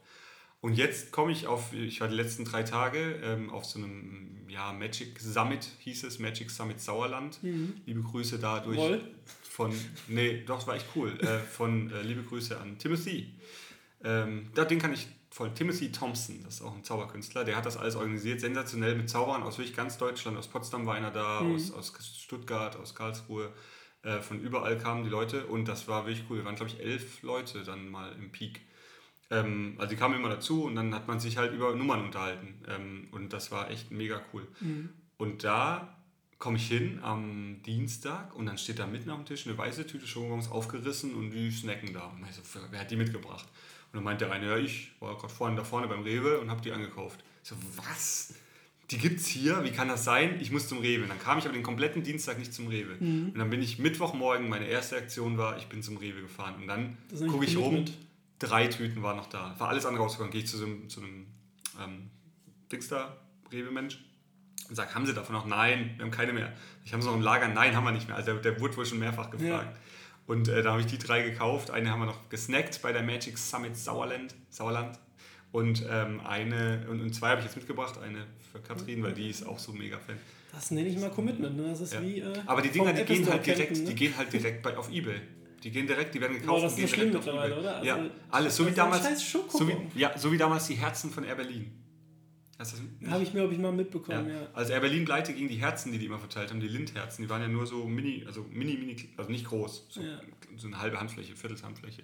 Und jetzt komme ich auf, ich war die letzten drei Tage ähm, auf so einem ja, Magic Summit, hieß es, Magic Summit Sauerland. Mhm. Liebe Grüße dadurch Woll. von, nee, doch, das war echt cool, äh, von äh, liebe Grüße an Timothy. Ähm, den kann ich von Timothy Thompson, das ist auch ein Zauberkünstler, der hat das alles organisiert, sensationell mit Zaubern aus wirklich ganz Deutschland, aus Potsdam war einer da, mhm. aus, aus Stuttgart, aus Karlsruhe, äh, von überall kamen die Leute und das war wirklich cool. Wir waren, glaube ich, elf Leute dann mal im Peak. Ähm, also die kamen immer dazu und dann hat man sich halt über Nummern unterhalten. Ähm, und das war echt mega cool. Mhm. Und da komme ich hin am Dienstag und dann steht da mitten am Tisch eine weiße Tüte Schokobons aufgerissen und die snacken da. Und ich so, wer hat die mitgebracht? Und dann meinte der eine, ja, ich war gerade vorne da vorne beim Rewe und habe die angekauft. Ich so, was? Die gibt's hier? Wie kann das sein? Ich muss zum Rewe. Und dann kam ich aber den kompletten Dienstag nicht zum Rewe. Mhm. Und dann bin ich Mittwochmorgen, meine erste Aktion war, ich bin zum Rewe gefahren. Und dann gucke ich rum. Mit drei Tüten waren noch da. War alles andere rausgegangen. Gehe ich zu so einem, zu einem ähm, Dings da, Rewe-Mensch, und sage, haben Sie davon noch? Nein, wir haben keine mehr. Ich habe sie noch im Lager. Nein, haben wir nicht mehr. Also der, der wurde wohl schon mehrfach gefragt. Ja. Und äh, da habe ich die drei gekauft. Eine haben wir noch gesnackt bei der Magic Summit Sauerland. Sauerland. Und ähm, eine und, und zwei habe ich jetzt mitgebracht. Eine für Katrin, weil die ist auch so mega Fan. Das nenne ich mal Commitment. Ne? Das ist ja. wie. Äh, Aber die Dinger, die gehen, halt direkt, ne? die gehen halt direkt bei, auf EBay. Die gehen direkt, die werden gekauft. Ja, das ist so schlimm mittlerweile, oder? Also, ja, alles. So wie, damals, so, wie, ja, so wie damals die Herzen von Air Berlin. Habe ich mir, glaube ich, mal mitbekommen, ja. ja. Als Air Berlin pleite ging, die Herzen, die die immer verteilt haben, die Lindherzen, die waren ja nur so mini, also mini, mini, also nicht groß, so, ja. so eine halbe Handfläche, Viertelshandfläche.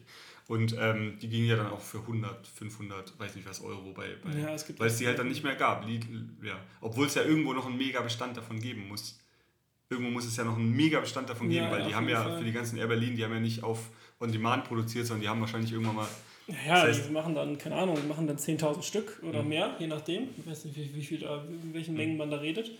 Und ähm, die gingen ja dann auch für 100, 500, weiß nicht was Euro, bei, bei ja, weil es die halt dann nicht mehr gab. Ja. Obwohl es ja irgendwo noch einen mega Bestand davon geben muss irgendwo muss es ja noch einen mega Bestand davon geben, ja, weil die haben ja Fall. für die ganzen Air Berlin, die haben ja nicht auf On Demand produziert, sondern die haben wahrscheinlich irgendwann mal. Ja, das heißt, die machen dann, keine Ahnung, die machen dann 10.000 Stück oder mhm. mehr, je nachdem. Ich weiß nicht, wie, wie viel, in welchen mhm. Mengen man da redet.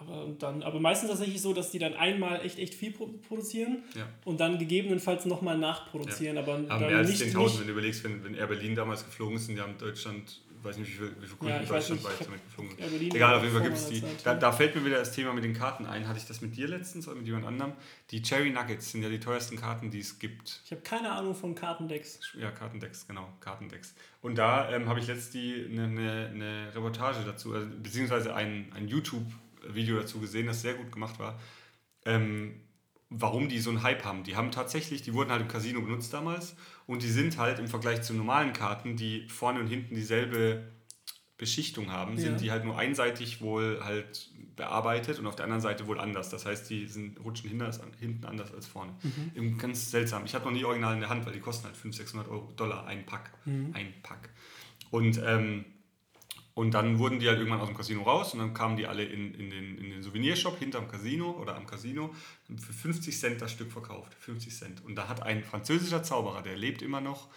Aber, dann, aber meistens tatsächlich so, dass die dann einmal echt, echt viel produzieren ja. und dann gegebenenfalls nochmal nachproduzieren. Ja. Aber, aber mehr als 10.000, wenn du überlegst, wenn, wenn Air Berlin damals geflogen ist und die haben Deutschland weiß nicht, wie viele wie viel Kunden ja, deutschlandweit damit geflogen sind. Egal, auf jeden Fall gibt es die. Da, da, fällt mir wieder das Thema mit den Karten ein. Hatte ich das mit dir letztens oder mit jemand anderem? Die Cherry Nuggets sind ja die teuersten Karten, die es gibt. Ich habe keine Ahnung von Kartendecks. Ja, Kartendecks, genau, Kartendecks. Und da ähm, habe ich letztens eine, eine, eine Reportage dazu, also, beziehungsweise ein, ein YouTube-Video dazu gesehen, das sehr gut gemacht war. Ähm, warum die so einen Hype haben. Die haben tatsächlich, die wurden halt im Casino benutzt damals und die sind halt im Vergleich zu normalen Karten, die vorne und hinten dieselbe Beschichtung haben, ja. sind die halt nur einseitig wohl halt bearbeitet und auf der anderen Seite wohl anders. Das heißt, die sind, rutschen hinten anders als vorne. Mhm. Ganz seltsam. Ich habe noch nie original in der Hand, weil die kosten halt 500, 600 Euro, Dollar ein Pack. Mhm. Ein Pack. Und ähm, Und dann wurden die halt irgendwann aus dem Casino raus und dann kamen die alle in, in, den, in den Souvenirshop hinterm Casino oder am Casino für 50 Cent das Stück verkauft. 50 Cent. Und da hat ein französischer Zauberer, der lebt immer noch,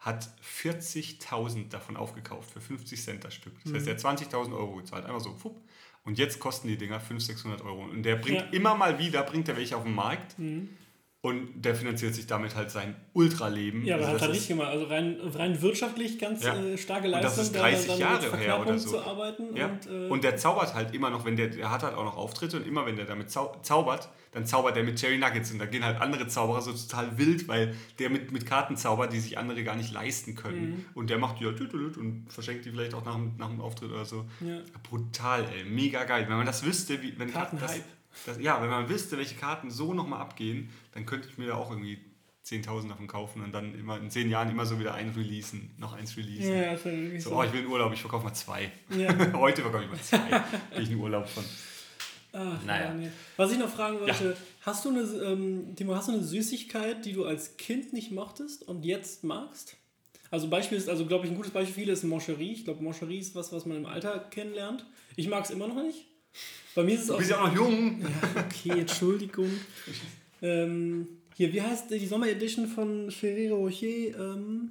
hat 40.000 davon aufgekauft für 50 Cent das Stück. Das heißt, er hat 20.000 Euro gezahlt. Einfach so, fupp. Und jetzt kosten die Dinger 500, 600 Euro. Und der bringt ja. immer mal wieder, bringt er welche auf den Markt. Mhm. Und der finanziert sich damit halt sein Ultraleben. Ja, aber also hat er richtig gemacht. Also rein, rein wirtschaftlich ganz ja. äh, starke Leistung. Und das ist 30 Jahre her oder so. Zu arbeiten ja. und, äh und der zaubert halt immer noch, wenn der, der hat halt auch noch Auftritte und immer wenn der damit zau zaubert, dann zaubert der mit Cherry Nuggets und da gehen halt andere Zauberer so total wild, weil der mit, mit Karten zaubert, die sich andere gar nicht leisten können. Mhm. Und der macht die ja und verschenkt die vielleicht auch nach, nach dem Auftritt oder so. Ja. Brutal, ey. Mega geil. Wenn man das wüsste, wie, wenn Kartenhype. Das, ja, wenn man wüsste, welche Karten so nochmal abgehen, dann könnte ich mir da auch irgendwie 10.000 davon kaufen und dann immer in 10 Jahren immer so wieder ein releasen, noch eins releasen. Ja, das ist so, so. Oh, ich will in Urlaub, ich verkaufe mal zwei. Ja. Heute verkaufe ich mal zwei. Kriege ich einen Urlaub von. Ach, naja. Nee. Was ich noch fragen wollte, ja. hast, du eine, ähm, Timo, hast du eine Süßigkeit, die du als Kind nicht mochtest und jetzt magst? Also Beispiel ist, also glaube ich, ein gutes Beispiel für viele ist Moncherie. Ich glaube, Moncherie ist was, was man im Alter kennenlernt. Ich mag es immer noch nicht. Bei mir ist es auch. Du bist ja auch noch jung. Ja, okay, Entschuldigung. ähm, hier, wie heißt die Sommer-Edition von Ferrero Rocher? Ähm,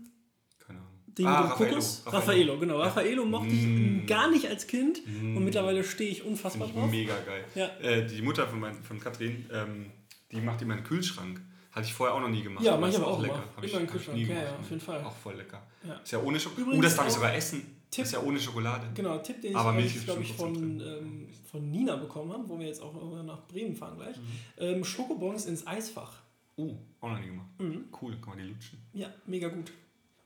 Keine Ahnung. Die ah, Raffaello. Raffaello. Raffaello, genau. Ja. Raffaello mochte ich mm. gar nicht als Kind mm. und mittlerweile stehe ich unfassbar ich drauf. Mega geil. Ja. Äh, die Mutter von, mein, von Katrin, ähm, die macht in meinen Kühlschrank. Hatte ich vorher auch noch nie gemacht. Ja, mach ich aber auch, auch lecker. Immer ich, im Kühlschrank. Ja, ja, auf jeden Fall. Auch voll lecker. Ja. Ist ja ohne Schokolade. Oh, das darf ich sogar essen. Tipp, ist ja ohne Schokolade. Genau, Tipp, den Aber ich, glaube ich, von, ähm, von Nina bekommen habe, wo wir jetzt auch nach Bremen fahren gleich. Mhm. Ähm, Schokobons ins Eisfach. Oh, auch noch nie gemacht. Mhm. Cool, kann man die lutschen. Ja, mega gut.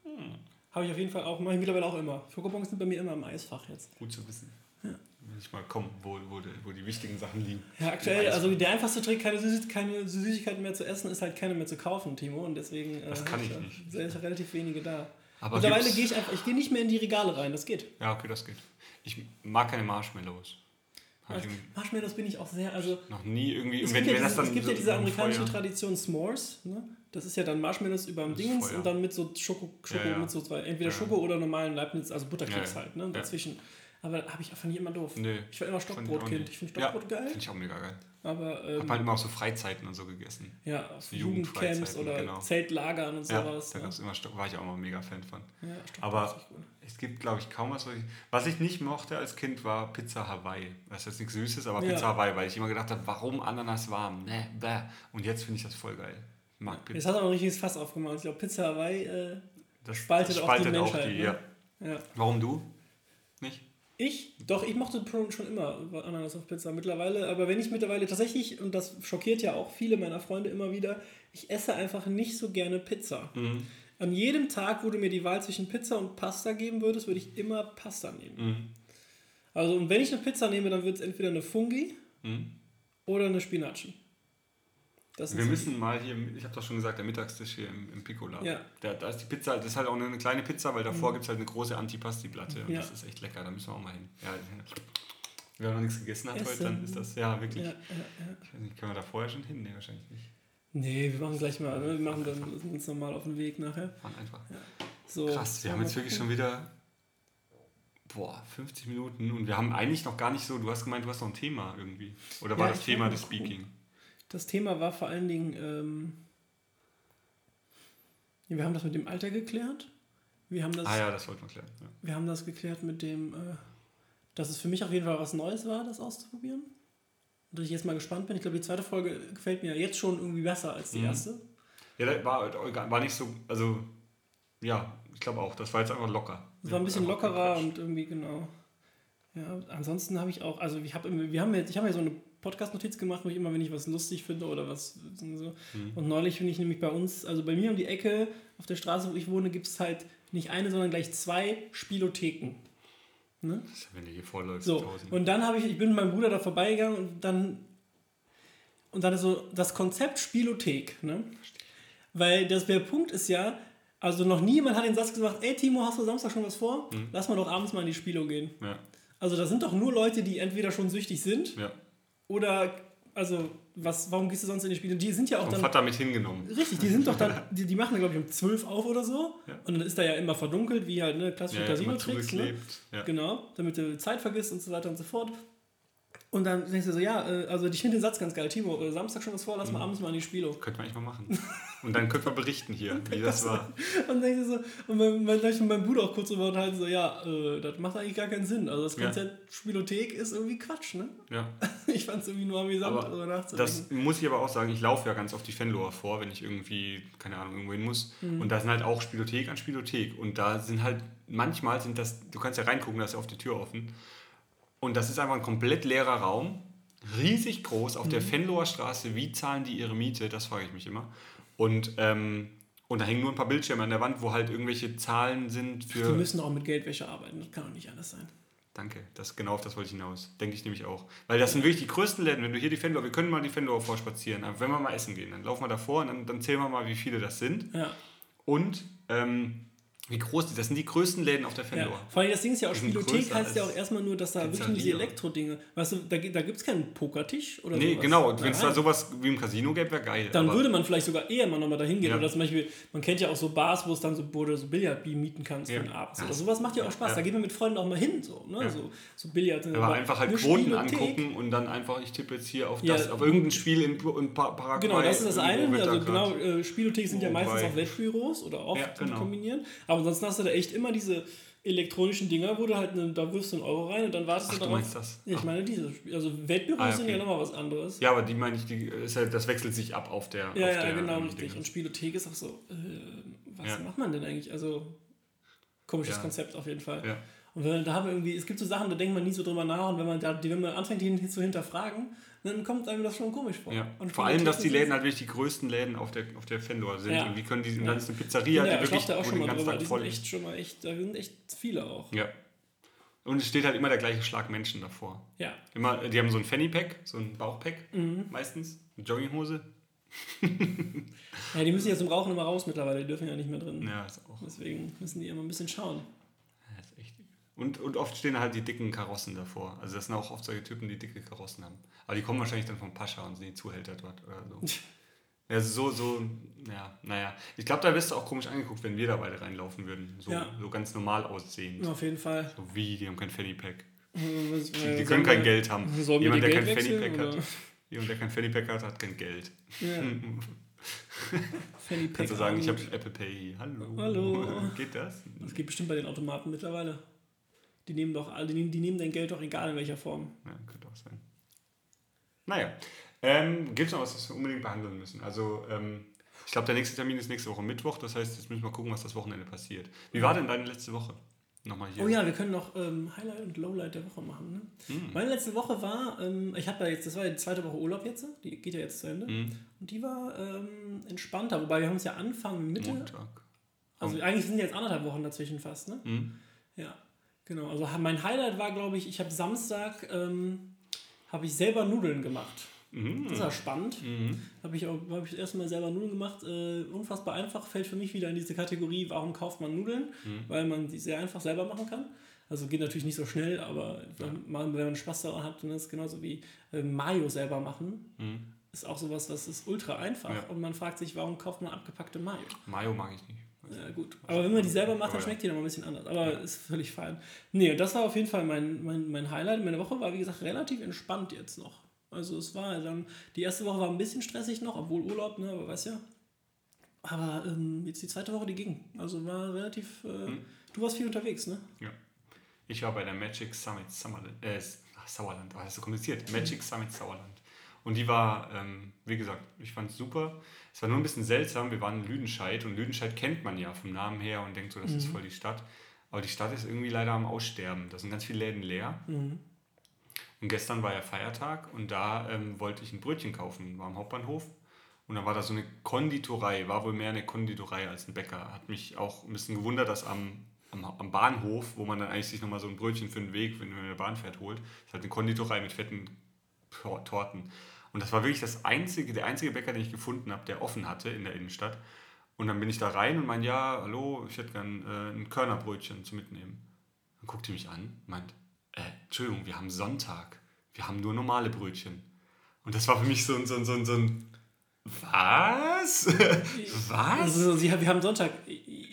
Mhm. Habe ich auf jeden Fall auch, mache ich mittlerweile auch immer. Schokobons sind bei mir immer im Eisfach jetzt. Gut zu wissen. Ja. Wenn ich mal komme, wo, wo, wo die wichtigen Sachen liegen. Ja, aktuell, also der einfachste Trick, keine, Süßig keine Süßigkeiten mehr zu essen, ist halt keine mehr zu kaufen, Timo. Und deswegen äh, das kann ich nicht. sind relativ wenige da. Aber Mittlerweile gehe ich einfach, ich gehe nicht mehr in die Regale rein, das geht. Ja, okay, das geht. Ich mag keine Marshmallows. Also, Marshmallows bin ich auch sehr, also... Noch nie irgendwie... Es gibt, ja, dieses, es gibt so ja diese amerikanische Feuer. Tradition S'mores, ne? Das ist ja dann Marshmallows über dem Dingens und dann mit so Schoko, Schoko ja, ja. mit so zwei, entweder Schoko oder normalen Leibniz, also Butterkeks halt, ne? Dazwischen. Aber habe ich einfach nie immer doof. Nee, ich war immer Stockbrotkind. Ich finde Stockbrot geil. Finde ich auch mega geil. Aber, ähm, Hab halt immer auch so Freizeiten und so gegessen. Ja, so Jugendcamps oder genau. Zeltlagern und sowas. Ja, da gab's immer war ich auch immer mega Fan von. Ja, Aber es gibt, glaube ich, kaum was, was ich, was ich nicht mochte als Kind, war Pizza Hawaii. Das ist jetzt nichts Süßes, aber ja. Pizza Hawaii, weil ich immer gedacht habe, warum Ananas warm? Ne, bäh. Und jetzt finde ich das voll geil. Ich mag Pizza. Jetzt du auch ein richtiges Fass aufgemacht. Ich glaube, Pizza Hawaii äh, das spaltet, das spaltet auch die Menschheit. Auch die, ne? ja. ja. Warum du? Nicht? Ich? Doch, ich mochte schon immer Ananas auf Pizza mittlerweile. Aber wenn ich mittlerweile tatsächlich, und das schockiert ja auch viele meiner Freunde immer wieder, ich esse einfach nicht so gerne Pizza. Mhm. An jedem Tag, wo du mir die Wahl zwischen Pizza und Pasta geben würdest, würde ich immer Pasta nehmen. Mhm. Also, und wenn ich eine Pizza nehme, dann wird es entweder eine Fungi mhm. oder eine Spinaci. Wir müssen mal hier, ich habe doch schon gesagt, der Mittagstisch hier im, im Piccola. Ja. Da, da ist die Pizza, das ist halt auch eine kleine Pizza, weil davor mhm. gibt es halt eine große Antipasti-Platte. Und ja. das ist echt lecker, da müssen wir auch mal hin. Ja, wer noch nichts gegessen hat Essen. heute, dann ist das, ja, wirklich. Ja, ja, ich weiß nicht, können wir da vorher schon hin? Nee, wahrscheinlich nicht. Nee, wir machen gleich mal, ne? wir machen dann uns nochmal auf den Weg nachher. Fahren einfach. So, Krass, wir haben jetzt wirklich schon wieder boah, 50 Minuten und wir haben eigentlich noch gar nicht so, du hast gemeint, du hast noch ein Thema irgendwie. Oder war das Thema das Speaking? Das Thema war vor allen Dingen, ähm, wir haben das mit dem Alter geklärt. Wir haben das, ah ja, das wollten wir klären. Ja. Wir haben das geklärt mit dem, äh, dass es für mich auf jeden Fall was Neues war, das auszuprobieren. Und dass ich jetzt mal gespannt bin. Ich glaube, die zweite Folge gefällt mir jetzt schon irgendwie besser als die mhm. erste. Ja, das war, war nicht so, also ja, ich glaube auch, das war jetzt einfach locker. Es war ein bisschen lockerer und irgendwie, genau. Ja, ansonsten habe ich auch, also ich habe wir haben jetzt, ich habe mir so eine Podcast-Notiz gemacht, wo ich immer, wenn ich was lustig finde oder was so. Mhm. Und neulich finde ich nämlich bei uns, also bei mir um die Ecke auf der Straße, wo ich wohne, gibt es halt nicht eine, sondern gleich zwei Spielotheken. Ne? Das ist, wenn du hier vorläufst. So, und dann habe ich, ich bin mit meinem Bruder da vorbeigegangen und dann und dann ist so das Konzept Spielothek, ne? Weil das, der Punkt ist ja, also noch niemand hat den Satz gesagt, ey Timo, hast du Samstag schon was vor? Mhm. Lass mal doch abends mal in die Spielo gehen. Ja. Also das sind doch nur Leute, die entweder schon süchtig sind ja. Oder, also was, warum gehst du sonst in die Spiele? Die sind ja auch dann. Vater mit hingenommen. Richtig, die sind doch dann, die, die machen, glaube ich, um 12 auf oder so. Ja. Und dann ist da ja immer verdunkelt, wie halt ne, klassische ja, Casino-Tricks. Ne? Ja. Genau, damit du Zeit vergisst und so weiter und so fort. Und dann denkst du so, ja, äh, also ich finde den Satz ganz geil. Timo, äh, Samstag schon was vor, lass mal mhm. abends mal in die Spiele. Könnte man eigentlich mal machen. Und dann könnte man berichten hier, wie das war. Und denkst du so, und mein, mein, mit meinem Bruder auch kurz drüber unterhalten, so, ja, äh, das macht eigentlich gar keinen Sinn. Also das Konzept ja. Spielothek ist irgendwie Quatsch, ne? Ja. Ich fand es irgendwie nur amüsant, darüber nachzudenken. Das muss ich aber auch sagen, ich laufe ja ganz auf die Fanlower vor, wenn ich irgendwie, keine Ahnung, irgendwo hin muss. Mhm. Und da sind halt auch Spielothek an Spielothek. Und da sind halt, manchmal sind das, du kannst ja reingucken, da ist ja auf die Tür offen. Und das ist einfach ein komplett leerer Raum riesig groß auf mhm. der Fenloher Straße. Wie zahlen die ihre Miete? Das frage ich mich immer. Und, ähm, und da hängen nur ein paar Bildschirme an der Wand, wo halt irgendwelche Zahlen sind für. Die müssen auch mit Geldwäsche arbeiten, das kann doch nicht anders sein. Danke, das, genau auf das wollte ich hinaus. Denke ich nämlich auch. Weil das sind wirklich die größten Läden. Wenn du hier die Fenloher, wir können mal die Fenloher vorspazieren, aber wenn wir mal essen gehen, dann laufen wir davor und dann, dann zählen wir mal, wie viele das sind. Ja. Und ähm, wie groß die, das sind die größten Läden auf der Fendor. Ja, vor allem das Ding ist ja auch, Spielothek heißt ja auch erstmal nur, dass da wirklich diese Elektro-Dinge, weißt du, da, da gibt es keinen Pokertisch oder Nee, sowas. genau, wenn es da sowas wie im Casino gäbe, wäre geil. Dann würde man vielleicht sogar eher mal nochmal dahin gehen. Ja. Oder zum Beispiel, man kennt ja auch so Bars, wo es dann so, wo du so Billardbeam mieten kannst ja. für den Abend. Oder sowas macht ja auch Spaß, da geht man mit Freunden auch mal hin, so, ne? so, so Billard. Aber, aber einfach halt Quoten angucken und dann einfach, ich tippe jetzt hier auf das, auf irgendein Spiel in, in Paraguay. Genau, das ist das eine, also genau, äh, Spielothek sind ja meistens auch Wettbüros oder oft genau. Aber ansonsten hast du da echt immer diese elektronischen Dinger, wo du halt, eine, da wirfst du einen Euro rein und dann wartest Ach, du darauf. Du meinst das? Ja, ich meine diese. Also Weltbüros ah, okay. sind ja nochmal was anderes. Ja, aber die meine ich, die, ist halt, das wechselt sich ab auf der. Ja, auf ja, der, genau, richtig. Und Spielothek ist auch so, äh, was ja. macht man denn eigentlich? Also, komisches ja. Konzept auf jeden Fall. Ja. Und wenn, da haben wir irgendwie, es gibt so Sachen, da denkt man nie so drüber nach und wenn man da, wenn man anfängt, die zu hinterfragen, dann kommt einem das schon komisch vor. Ja. Und vor allem, dass die Läden halt wirklich die größten Läden auf der, auf der Fendor sind. Ja. Und die können die, ja. dann ist eine Pizzeria, ja, die wirklich da auch schon mal drüber. Die sind echt schon mal echt, da sind echt viele auch. Ja. Und es steht halt immer der gleiche Schlag Menschen davor. Ja. Immer, die haben so ein Fanny-Pack, so ein Bauchpack mhm. meistens, eine Jogginghose. ja, die müssen ja zum Rauchen immer raus mittlerweile, die dürfen ja nicht mehr drin. Ja, ist auch. Deswegen müssen die immer ein bisschen schauen. Und, und oft stehen halt die dicken Karossen davor. Also das sind auch oft solche Typen, die dicke Karossen haben. Aber die kommen wahrscheinlich dann vom Pascha und sind die Zuhälter dort oder so. Ja, so, so, ja, naja. Ich glaube, da wirst du auch komisch angeguckt, wenn wir da beide reinlaufen würden. So, ja. so ganz normal aussehend. Auf jeden Fall. So wie, die haben kein Fanny Pack. Was, die, die können kein wir, Geld haben. Jemand, der kein Fanny Pack hat. Jemand, der kein Fanny Pack hat, hat kein Geld. Ja. Fanny Pack. Kannst du sagen, ich habe Apple Pay. Hallo. Hallo. Geht das? Das geht bestimmt bei den Automaten mittlerweile. Die nehmen doch die nehmen, die nehmen dein Geld doch egal in welcher Form. Ja, könnte auch sein. Naja. Ähm, Gibt es noch was, was wir unbedingt behandeln müssen? Also, ähm, ich glaube, der nächste Termin ist nächste Woche Mittwoch. Das heißt, jetzt müssen wir mal gucken, was das Wochenende passiert. Wie war denn deine letzte Woche? Nochmal hier. Oh ja, wir können noch ähm, Highlight und Lowlight der Woche machen. Ne? Mm. Meine letzte Woche war, ähm, ich habe ja jetzt, das war die zweite Woche Urlaub jetzt, die geht ja jetzt zu Ende. Mm. Und die war ähm, entspannter, wobei wir haben es ja Anfang, Mitte. Montag. Also eigentlich sind jetzt anderthalb Wochen dazwischen fast, ne? Mm. Ja. Genau, also mein Highlight war, glaube ich, ich habe Samstag ähm, habe ich selber Nudeln gemacht. Mhm. Das war spannend. Mhm. Habe ich, hab ich das erste Mal selber Nudeln gemacht. Äh, unfassbar einfach, fällt für mich wieder in diese Kategorie, warum kauft man Nudeln? Mhm. Weil man die sehr einfach selber machen kann. Also geht natürlich nicht so schnell, aber ja. wenn, man, Spaß daran hat, dann ist es genauso wie äh, Mayo selber machen. Mhm. Ist auch sowas, das ist ultra einfach. Ja. Und man fragt sich, warum kauft man abgepackte Mayo? Mayo mag ich nicht. Ja, gut. Aber wenn man die selber macht, dann schmeckt die noch mal ein bisschen anders. Aber ja. ist völlig fein. Nee, das war auf jeden Fall mein, mein, mein Highlight. Meine Woche war, wie gesagt, relativ entspannt jetzt noch. Also es war dann, die erste Woche war ein bisschen stressig noch, obwohl Urlaub, ne, aber weißt ja. Aber ähm, jetzt die zweite Woche, die ging. Also war relativ, äh, hm. du warst viel unterwegs, ne? Ja. Ich war bei der Magic Summit Summerland, äh, Sauerland, oh, das ist so kompliziert. Magic Summit Sauerland. Und die war, ähm, wie gesagt, ich fand es super. Es war nur ein bisschen seltsam. Wir waren in Lüdenscheid und Lüdenscheid kennt man ja vom Namen her und denkt so, das mhm. ist voll die Stadt. Aber die Stadt ist irgendwie leider am Aussterben. Da sind ganz viele Läden leer. Mhm. Und gestern war ja Feiertag und da ähm, wollte ich ein Brötchen kaufen, war am Hauptbahnhof. Und dann war da so eine Konditorei, war wohl mehr eine Konditorei als ein Bäcker. Hat mich auch ein bisschen gewundert, dass am, am, am Bahnhof, wo man dann eigentlich sich nochmal so ein Brötchen für den Weg, wenn man in der Bahn fährt, holt, ist halt eine Konditorei mit fetten Torten. Und das war wirklich das einzige, der einzige Bäcker, den ich gefunden habe, der offen hatte in der Innenstadt. Und dann bin ich da rein und meinte, ja, hallo, ich hätte gern äh, ein Körnerbrötchen zu mitnehmen. Dann guckt die mich an, meint, äh, Entschuldigung, wir haben Sonntag. Wir haben nur normale Brötchen. Und das war für mich so ein, so ein, so ein, so ein was? was? Also, Sie, wir haben Sonntag.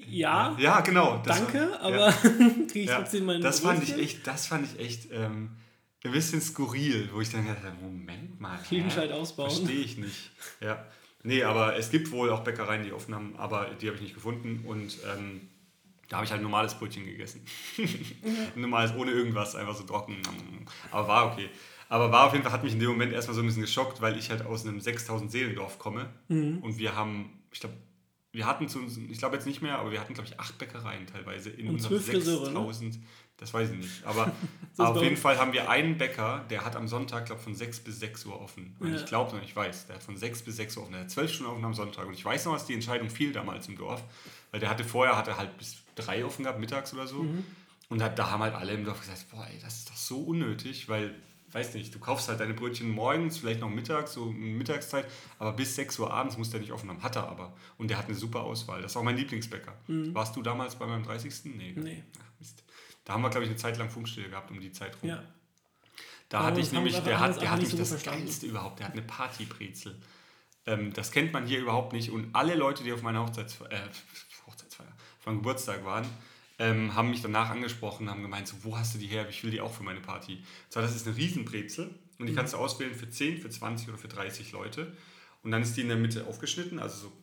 Ja. Ja, genau. danke, war, aber ja. kriege ich trotzdem meine das fand ich echt, Das fand ich echt ähm, ein bisschen skurril, wo ich dann dachte, Moment mal. Klingenscheid ausbauen. Verstehe ich nicht. Ja. Nee, aber es gibt wohl auch Bäckereien, die offen haben, aber die habe ich nicht gefunden. Und ähm, da habe ich halt ein normales Brötchen gegessen. normales, ohne irgendwas, einfach so trocken. Aber war okay. Aber war auf jeden Fall, hat mich in dem Moment erstmal so ein bisschen geschockt, weil ich halt aus einem 6000 Seelendorf komme. Mhm. Und wir haben, ich glaube, wir hatten zu uns, ich glaube jetzt nicht mehr, aber wir hatten, glaube ich, acht Bäckereien teilweise in und unseren 6000. Ne? Das weiß ich nicht. Aber auf jeden Fall haben wir einen Bäcker, der hat am Sonntag, glaube ich, von 6 bis 6 Uhr offen. Und ja. ich glaube noch, ich weiß, der hat von 6 bis 6 Uhr offen. Der hat 12 Stunden offen am Sonntag. Und ich weiß noch, was die Entscheidung fiel damals im Dorf. Weil der hatte vorher, hat er halt bis 3 offen gehabt, mittags oder so. Mhm. Und da, da haben halt alle im Dorf gesagt, boah, ey, das ist doch so unnötig, weil weiß nicht, du kaufst halt deine Brötchen morgens, vielleicht noch mittags, so Mittagszeit, aber bis 6 Uhr abends muss der nicht offen haben. Hat er aber. Und der hat eine super Auswahl. Das ist auch mein Lieblingsbäcker. Mhm. Warst du damals bei meinem 30.? Nee. nee. Ach, Mist. Da haben wir, glaube ich, eine Zeit lang Funkstille gehabt um die Zeit rum. Ja. Da aber hatte ich nämlich, der hat, der hat nämlich so das verstanden. Geilste überhaupt, der hat eine Partybrezel. Ähm, das kennt man hier überhaupt nicht. Und alle Leute, die auf meiner Hochzeitsfeier, äh, Hochzeitsfeier, von Geburtstag waren, ähm, haben mich danach angesprochen, haben gemeint, so, wo hast du die her? Ich will die auch für meine Party. zwar, das ist eine Riesenbrezel und die mhm. kannst du auswählen für 10, für 20 oder für 30 Leute. Und dann ist die in der Mitte aufgeschnitten, also so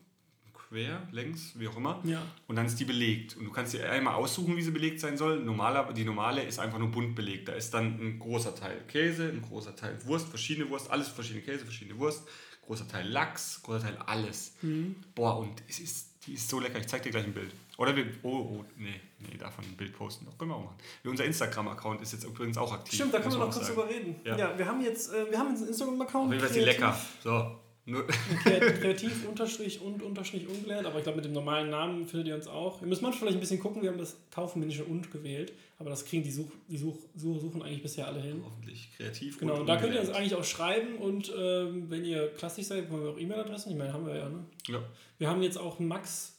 quer, längs, wie auch immer. Ja. Und dann ist die belegt. Und du kannst dir einmal aussuchen, wie sie belegt sein soll. Normaler, die normale ist einfach nur bunt belegt. Da ist dann ein großer Teil Käse, ein großer Teil Wurst, verschiedene Wurst, alles verschiedene Käse, verschiedene Wurst, großer Teil Lachs, großer Teil alles. Mhm. Boah, und es ist, die ist so lecker. Ich zeig dir gleich ein Bild. Oder wir, oh, oh, nee, nee, davon ein Bild posten. Das können wir auch machen. Unser Instagram-Account ist jetzt übrigens auch aktiv. Stimmt, da können wir noch kurz drüber reden. Ja. ja. wir haben jetzt, äh, wir haben einen Instagram-Account. Auf jeden Fall ist die lecker. So. Kreativ unterstrich und unterstrich ungelernt, aber ich glaube, mit dem normalen Namen findet ihr uns auch. Ihr müsst manchmal vielleicht ein bisschen gucken, wir haben das kaufmännische und gewählt, aber das kriegen die Such, die Such, Such Suchen eigentlich bisher alle hin. Hoffentlich kreativ. Genau, und da könnt ihr uns eigentlich auch schreiben und ähm, wenn ihr klassisch seid, haben wir auch E-Mail-Adressen, ich meine, haben wir ja, ne? Ja. Wir haben jetzt auch max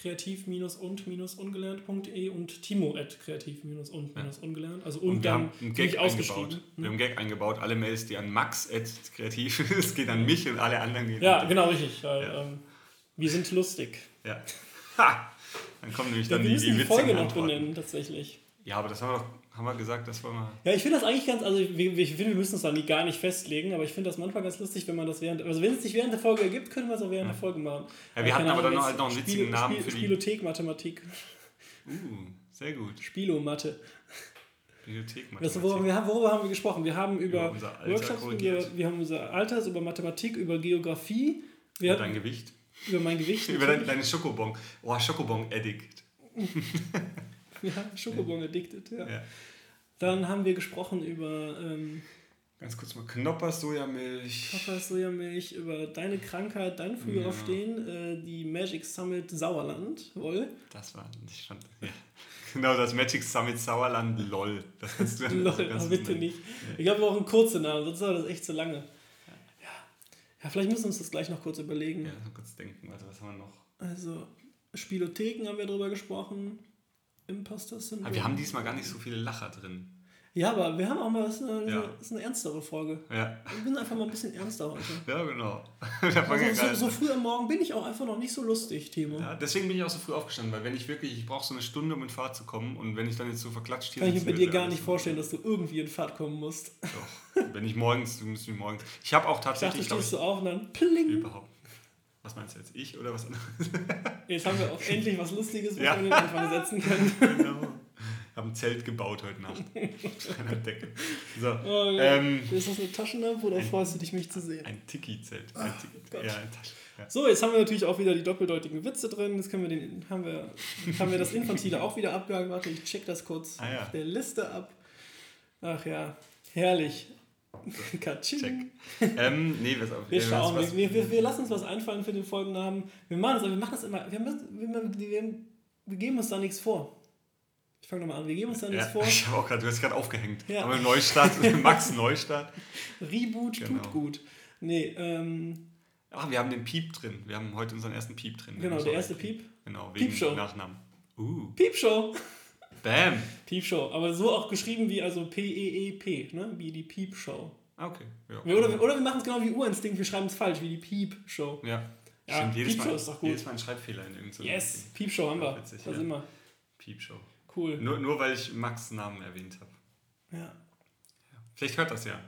kreativ-und-ungelernt.de und timo at kreativ-und-ungelernt. Also und, und wir haben einen Gag eingebaut. Ne? Wir haben einen Gag eingebaut. Alle Mails, die an max at kreativ, es geht an mich und alle anderen gehen. Ja, genau, richtig. Weil, ja. ähm, wir sind lustig. Ja. Ha! Dann kommen nämlich dann ja, wir die, die, die Folge noch benennen, tatsächlich. Ja, aber das haben wir doch haben wir gesagt, das wollen wir. Ja, ich finde das eigentlich ganz, also ich, ich finde, wir müssen es da nie, gar nicht festlegen, aber ich finde das manchmal ganz lustig, wenn man das während, also wenn es sich während der Folge ergibt, können wir es auch während ja. der Folge machen. Ja, wir hatten aber dann noch, halt noch einen witzigen Spiel, Namen Spiel, für die. Spielothek Mathematik. Uh, sehr gut. Spielomathe. Bibliothek Mathematik. worüber, wir haben, worüber haben wir gesprochen? Wir haben über, über Workshops, über, wir haben unser Alter, über Mathematik, über Geografie. Wir über dein Gewicht. Über mein Gewicht. über deine, deine Schokobon. Oh, Schokobon-Addict. ja, Schokobon-addicted, ja. ja. Dann haben wir gesprochen über. Ähm, Ganz kurz mal Knoppers Sojamilch. Knoppers Sojamilch, über deine Krankheit, dein Frühaufstehen, ja. äh, die Magic Summit Sauerland, wohl. Das war, ich fand, ja. Genau, das Magic Summit Sauerland, lol. Das kannst du ja Lol, aber bitte nicht. Ja. Ich glaube, wir brauchen kurze Namen, sonst war das echt zu lange. Ja. ja. vielleicht müssen wir uns das gleich noch kurz überlegen. Ja, noch kurz denken. Warte, was haben wir noch? Also, Spielotheken haben wir drüber gesprochen. Imposter Syndrome. Aber wir haben diesmal gar nicht so viele Lacher drin. Ja, aber wir haben auch mal, das ist eine, ja. das ist eine ernstere Folge. Ja. Wir sind einfach mal ein bisschen ernster heute. Ja, genau. Also, so, so, früh am Morgen bin ich auch einfach noch nicht so lustig, Timo. Ja, deswegen bin ich auch so früh aufgestanden, weil wenn ich wirklich, ich brauche so eine Stunde, um in Fahrt zu kommen und wenn ich dann jetzt so verklatscht hier Kann ich mir bei dir gar nicht vorstellen, dass du irgendwie in Fahrt kommen musst. Doch, wenn ich morgens, du musst mich morgens. Ich habe auch tatsächlich. Ich dachte, stehst du auf und dann pling. Überhaupt. Was meinst du jetzt? Ich oder was anderes? Jetzt haben wir auch endlich was Lustiges, wo ja. wir den Anfang setzen können. Genau habe ein Zelt gebaut heute Nacht. Einer Decke. So, oh, ähm, ist das eine Taschenlampe oder ein, freust du dich, mich zu sehen? Ein Tiki-Zelt. Ein Tiki ja, ein Taschen. Ja. So, jetzt haben wir natürlich auch wieder die doppeldeutigen Witze drin. Jetzt können wir den, haben, wir, haben wir das Infantile auch wieder abgehakt. Warte, ich check das kurz ah, ja. auf der Liste ab. Ach ja, herrlich. Katsching. Ähm, nee, auf, wir schauen, was, wir, wir, wir, lassen uns was einfallen für den Folgennamen. Wir machen das, wir machen das immer, wir, müssen, wir, wir, wir geben uns da nichts vor. Ich fange nochmal an, wir geben uns da nichts ja, vor. Ich habe auch gerade, du hast gerade aufgehängt. Ja. Aber Neustart, Max Neustart. Reboot genau. tut gut. Nee, ähm. Ach, wir haben den Piep drin. Wir haben heute unseren ersten Piep drin. Genau, der erste Piep. Genau, wegen Piepshow. Nachnamen. Uh. Piepshow. Bam. Piepshow. Aber so auch geschrieben wie also P-E-E-P, -E -E -P, ne? Wie die Piepshow. Ah, okay. Ja. Oder, oder wir machen es genau wie Urinstinkt, wir schreiben es falsch, wie die Piep-Show. Ja. ja Stimmt, jedes Piep-Show ist doch gut. Jedes Mal ein Schreibfehler in irgendeinem Yes, Piep-Show haben wir. Witzig, das ja. immer. Piep-Show. Cool. Nur, nur weil ich Max Namen erwähnt habe. Ja. ja. Vielleicht hört das ja.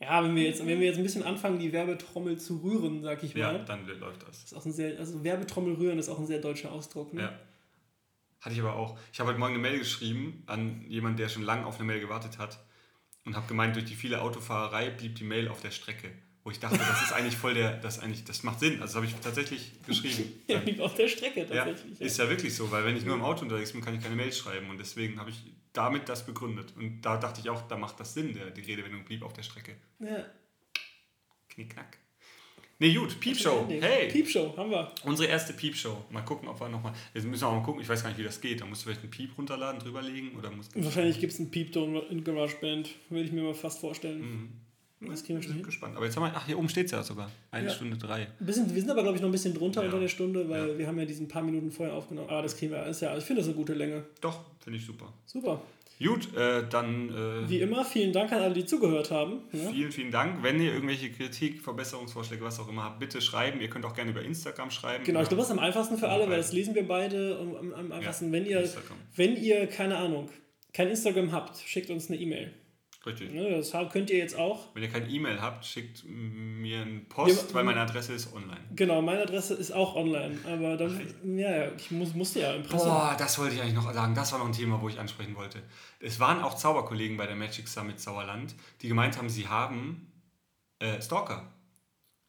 Ja, wenn wir, jetzt, wenn wir jetzt ein bisschen anfangen, die Werbetrommel zu rühren, sag ich mal. Ja, dann läuft das. Ist auch ein sehr, also Werbetrommel rühren ist auch ein sehr deutscher Ausdruck. Ne? Ja. Hatte ich aber auch. Ich habe heute Morgen eine Mail geschrieben an jemanden, der schon lange auf eine Mail gewartet hat und habe gemeint, durch die viele Autofahrerei blieb die Mail auf der Strecke. Wo ich dachte, das ist eigentlich voll der, das eigentlich, das macht Sinn. Also das habe ich tatsächlich geschrieben. ja, blieb auf der Strecke tatsächlich. Ja, ist ja wirklich so, weil wenn ich nur im Auto unterwegs bin, kann ich keine Mail schreiben und deswegen habe ich damit das begründet. Und da dachte ich auch, da macht das Sinn, der, die Redewendung blieb auf der Strecke. Ja. Knickknack. Nee, gut, Piepshow. Hey. Piepshow, haben wir. Unsere erste Piepshow. Mal gucken, ob wir nochmal. Jetzt müssen wir auch mal gucken, ich weiß gar nicht, wie das geht. Da musst du vielleicht einen Piep runterladen, drüberlegen oder muss. Wahrscheinlich gibt es einen Piepton in GarageBand, würde ich mir mal fast vorstellen. Mhm. Das kriegen wir schon hin. gespannt. Aber jetzt haben wir, ach, hier oben steht es ja sogar. Eine ja. Stunde drei. Bisschen, wir sind aber, glaube ich, noch ein bisschen drunter ja. unter der Stunde, weil ja. wir haben ja diesen paar Minuten vorher aufgenommen. Aber das kriegen wir. Ist ja, ich finde das eine gute Länge. Doch, finde ich super. Super. Gut, äh, dann. Äh, Wie immer, vielen Dank an alle, die zugehört haben. Ja? Vielen, vielen Dank. Wenn ihr irgendwelche Kritik, Verbesserungsvorschläge, was auch immer habt, bitte schreiben. Ihr könnt auch gerne über Instagram schreiben. Genau, ich glaube, das ist am einfachsten für alle, weil das lesen wir beide am, am einfachsten. Ja, wenn, ihr, wenn ihr, keine Ahnung, kein Instagram habt, schickt uns eine E-Mail. Richtig. Ne, das könnt ihr jetzt auch. Wenn ihr kein E-Mail habt, schickt mir eine Post, ja, weil meine Adresse ist online. Genau, meine Adresse ist auch online. Aber dann, Ach, ja, ich muss, musste ja Impressum. Boah, das wollte ich eigentlich noch sagen. Das war noch ein Thema, wo ich ansprechen wollte. Es waren auch Zauberkollegen bei der Magic Summit Sauerland, die gemeint haben, sie haben äh, Stalker.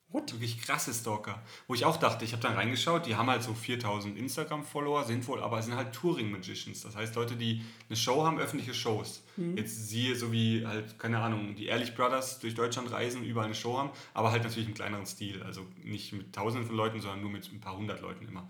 What? Wirklich krasse Stalker. Wo ich auch dachte, ich habe dann reingeschaut, die haben halt so 4000 Instagram-Follower, sind wohl, aber sind halt Touring-Magicians. Das heißt, Leute, die eine Show haben, öffentliche Shows. Mhm. Jetzt siehe so wie halt, keine Ahnung, die Ehrlich Brothers durch Deutschland reisen, überall eine Show haben, aber halt natürlich im kleineren Stil. Also nicht mit tausenden von Leuten, sondern nur mit ein paar hundert Leuten immer.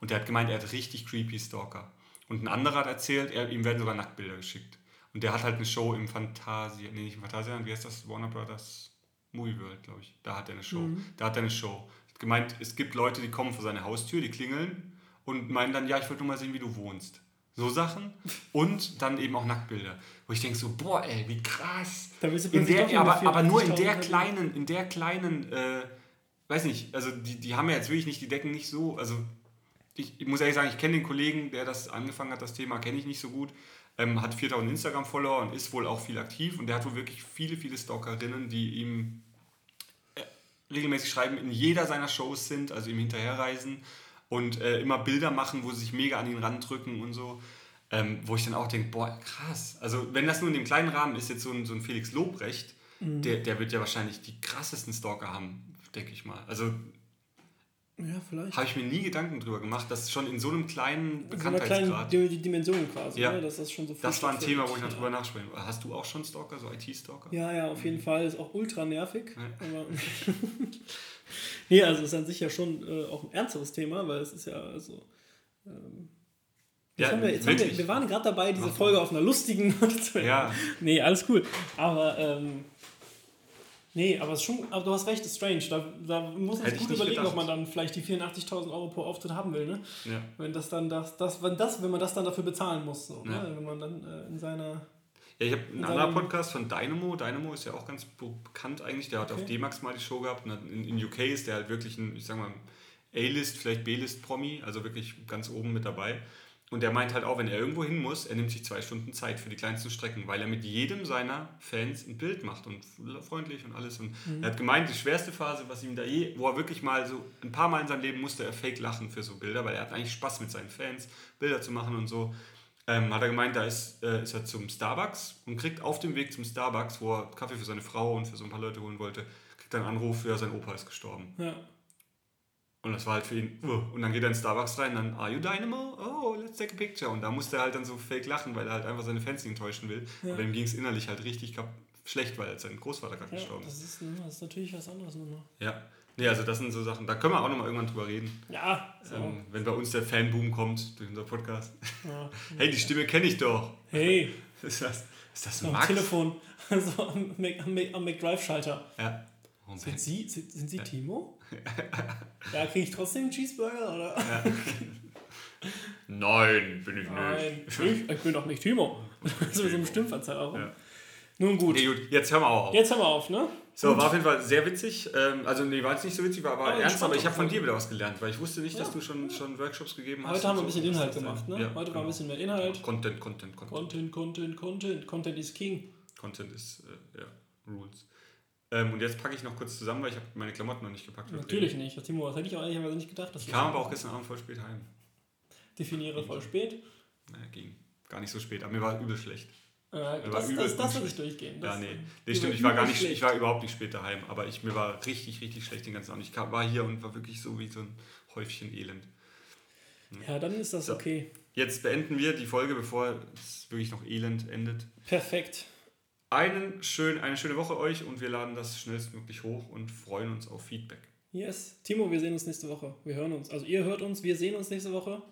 Und der hat gemeint, er hat richtig creepy Stalker. Und ein anderer hat erzählt, er, ihm werden sogar Nacktbilder geschickt. Und der hat halt eine Show im Fantasia, nee, nicht im Fantasia, wie heißt das? Warner Brothers Movie World, glaube ich. Da hat er eine Show. Mhm. Da hat er eine Show. Hat gemeint, es gibt Leute, die kommen vor seine Haustür, die klingeln und meinen dann, ja, ich wollte nur mal sehen, wie du wohnst. So Sachen. Und dann eben auch Nacktbilder. Wo ich denke so, boah, ey, wie krass. in der, aber, aber nur in der kleinen, in der kleinen, äh, weiß nicht, also die, die haben ja jetzt wirklich nicht, die decken nicht so, also ich, ich muss ehrlich sagen, ich kenne den Kollegen, der das angefangen hat, das Thema, kenne ich nicht so gut ähm, hat 4000 Instagram-Follower und ist wohl auch viel aktiv. Und der hat wohl wirklich viele, viele Stalkerinnen, die ihm äh, regelmäßig schreiben, in jeder seiner Shows sind, also ihm hinterherreisen und äh, immer Bilder machen, wo sie sich mega an ihn randrücken und so. Ähm, wo ich dann auch denke, boah, krass. Also wenn das nur in dem kleinen Rahmen ist, jetzt so ein, so ein Felix Lobrecht, mhm. der, der wird ja wahrscheinlich die krassesten Stalker haben, denke ich mal. Also ja, vielleicht. Habe ich mir nie Gedanken drüber gemacht, dass schon in so einem kleinen Bekanntheitsgrad... So die Dimension quasi, ja. ne? dass das schon so Das war ein Thema, wo ich noch drüber nachsprechen Hast du auch schon Stalker, so IT-Stalker? Ja, ja, auf jeden Fall. Ist auch ultra nervig. Ja. Nee, also ist an sich ja schon äh, auch ein ernsteres Thema, weil es ist ja also... Ähm, ja, haben wir, jetzt haben wir, wir waren gerade dabei, diese Folge auf einer lustigen Note zu Ja. Nee, alles cool. Aber... Ähm, Nee, aber, es schon, aber du hast recht, ist strange. Da, da muss man sich gut überlegen, gedacht. ob man dann vielleicht die 84.000 Euro pro Auftritt haben will. Ne? Ja. Wenn, das dann das, das, wenn, das, wenn man das dann dafür bezahlen muss. So, ne? ja. ne? Wenn man dann äh, in seiner. Ja, ich habe einen anderen Podcast von Dynamo. Dynamo ist ja auch ganz bekannt eigentlich. Der hat okay. auf D-Max mal die Show gehabt. Und in, in UK ist der halt wirklich ein, ich sag mal, A-List, vielleicht B-List-Promi, also wirklich ganz oben mit dabei. Und er meint halt auch, wenn er irgendwo hin muss, er nimmt sich zwei Stunden Zeit für die kleinsten Strecken, weil er mit jedem seiner Fans ein Bild macht und freundlich und alles. Und mhm. er hat gemeint, die schwerste Phase, was ihm da je, wo er wirklich mal so ein paar Mal in seinem Leben musste er fake lachen für so Bilder, weil er hat eigentlich Spaß mit seinen Fans, Bilder zu machen und so. Ähm, hat er gemeint, da ist, äh, ist er zum Starbucks und kriegt auf dem Weg zum Starbucks, wo er Kaffee für seine Frau und für so ein paar Leute holen wollte, kriegt er einen Anruf, ja, sein Opa ist gestorben. Ja. Und das war halt für ihn, uh. und dann geht er in Starbucks rein, dann, are you Dynamo? Oh, let's take a picture. Und da musste er halt dann so fake lachen, weil er halt einfach seine Fans nicht enttäuschen will. Ja. Aber ihm ging es innerlich halt richtig schlecht, weil sein Großvater gerade ja, gestorben ist. Das ist, das ist natürlich was anderes nochmal. Ja. Nee, also das sind so Sachen, da können wir auch nochmal irgendwann drüber reden. Ja. So. Ähm, wenn bei uns der Fanboom kommt durch unser Podcast. Ja. hey, die Stimme kenne ich doch. Hey. ist das, ist das Max? Am Telefon, also am, am McDrive-Schalter. Ja. Sind Sie, sind, sind Sie Timo? Ja, kriege ich trotzdem einen Cheeseburger? Oder? Ja. Nein, bin ich Nein, nicht. Ich, ich bin doch nicht Timo. so mit so einem Stimmverzerrung. Ja. Nun gut. Nee, gut. Jetzt hören wir auch auf. Jetzt hören wir auf, ne? So, gut. war auf jeden Fall sehr witzig. Ähm, also, nee, war jetzt nicht so witzig, war aber, aber ernst, aber ich habe von dir wieder was gelernt, weil ich wusste nicht, ja. dass du schon, schon Workshops gegeben hast. Heute haben wir ein bisschen. Inhalt gemacht, ne? Ja, Heute war ein genau. bisschen mehr Inhalt. Content, Content, Content. Content, Content, Content. Content is King. Content ist, äh, ja, Rules. Ähm, und jetzt packe ich noch kurz zusammen, weil ich habe meine Klamotten noch nicht gepackt. Natürlich nicht. Das Timo, das hätte ich auch ehrlicherweise nicht gedacht. ich kam aber auch gestern Abend voll spät heim. Definiere voll spät. Naja, ging. Gar nicht so spät, aber mir war übel schlecht. Äh, das, das, das soll nicht durchgehen. Das, ja, nee. nee stimmt, ich war gar nicht, ich war überhaupt nicht spät daheim, aber ich, mir war richtig, richtig schlecht den ganzen Abend. Ich kam, war hier und war wirklich so wie so ein Häufchen Elend. Hm. Ja, dann ist das so, okay. Jetzt beenden wir die Folge, bevor es wirklich noch elend endet. Perfekt. Einen schön, eine schöne Woche euch und wir laden das schnellstmöglich hoch und freuen uns auf Feedback. Yes. Timo, wir sehen uns nächste Woche. Wir hören uns. Also ihr hört uns, wir sehen uns nächste Woche.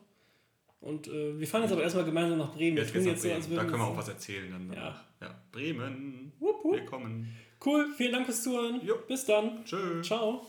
Und äh, wir fahren jetzt aber erstmal gemeinsam nach Bremen. Jetzt, jetzt Bremen. So, da können wir auch was erzählen dann. Ja. ja. Bremen. Wupp, wupp. Willkommen. Cool, vielen Dank fürs Zuhören. Jo. Bis dann. Tschö. Ciao.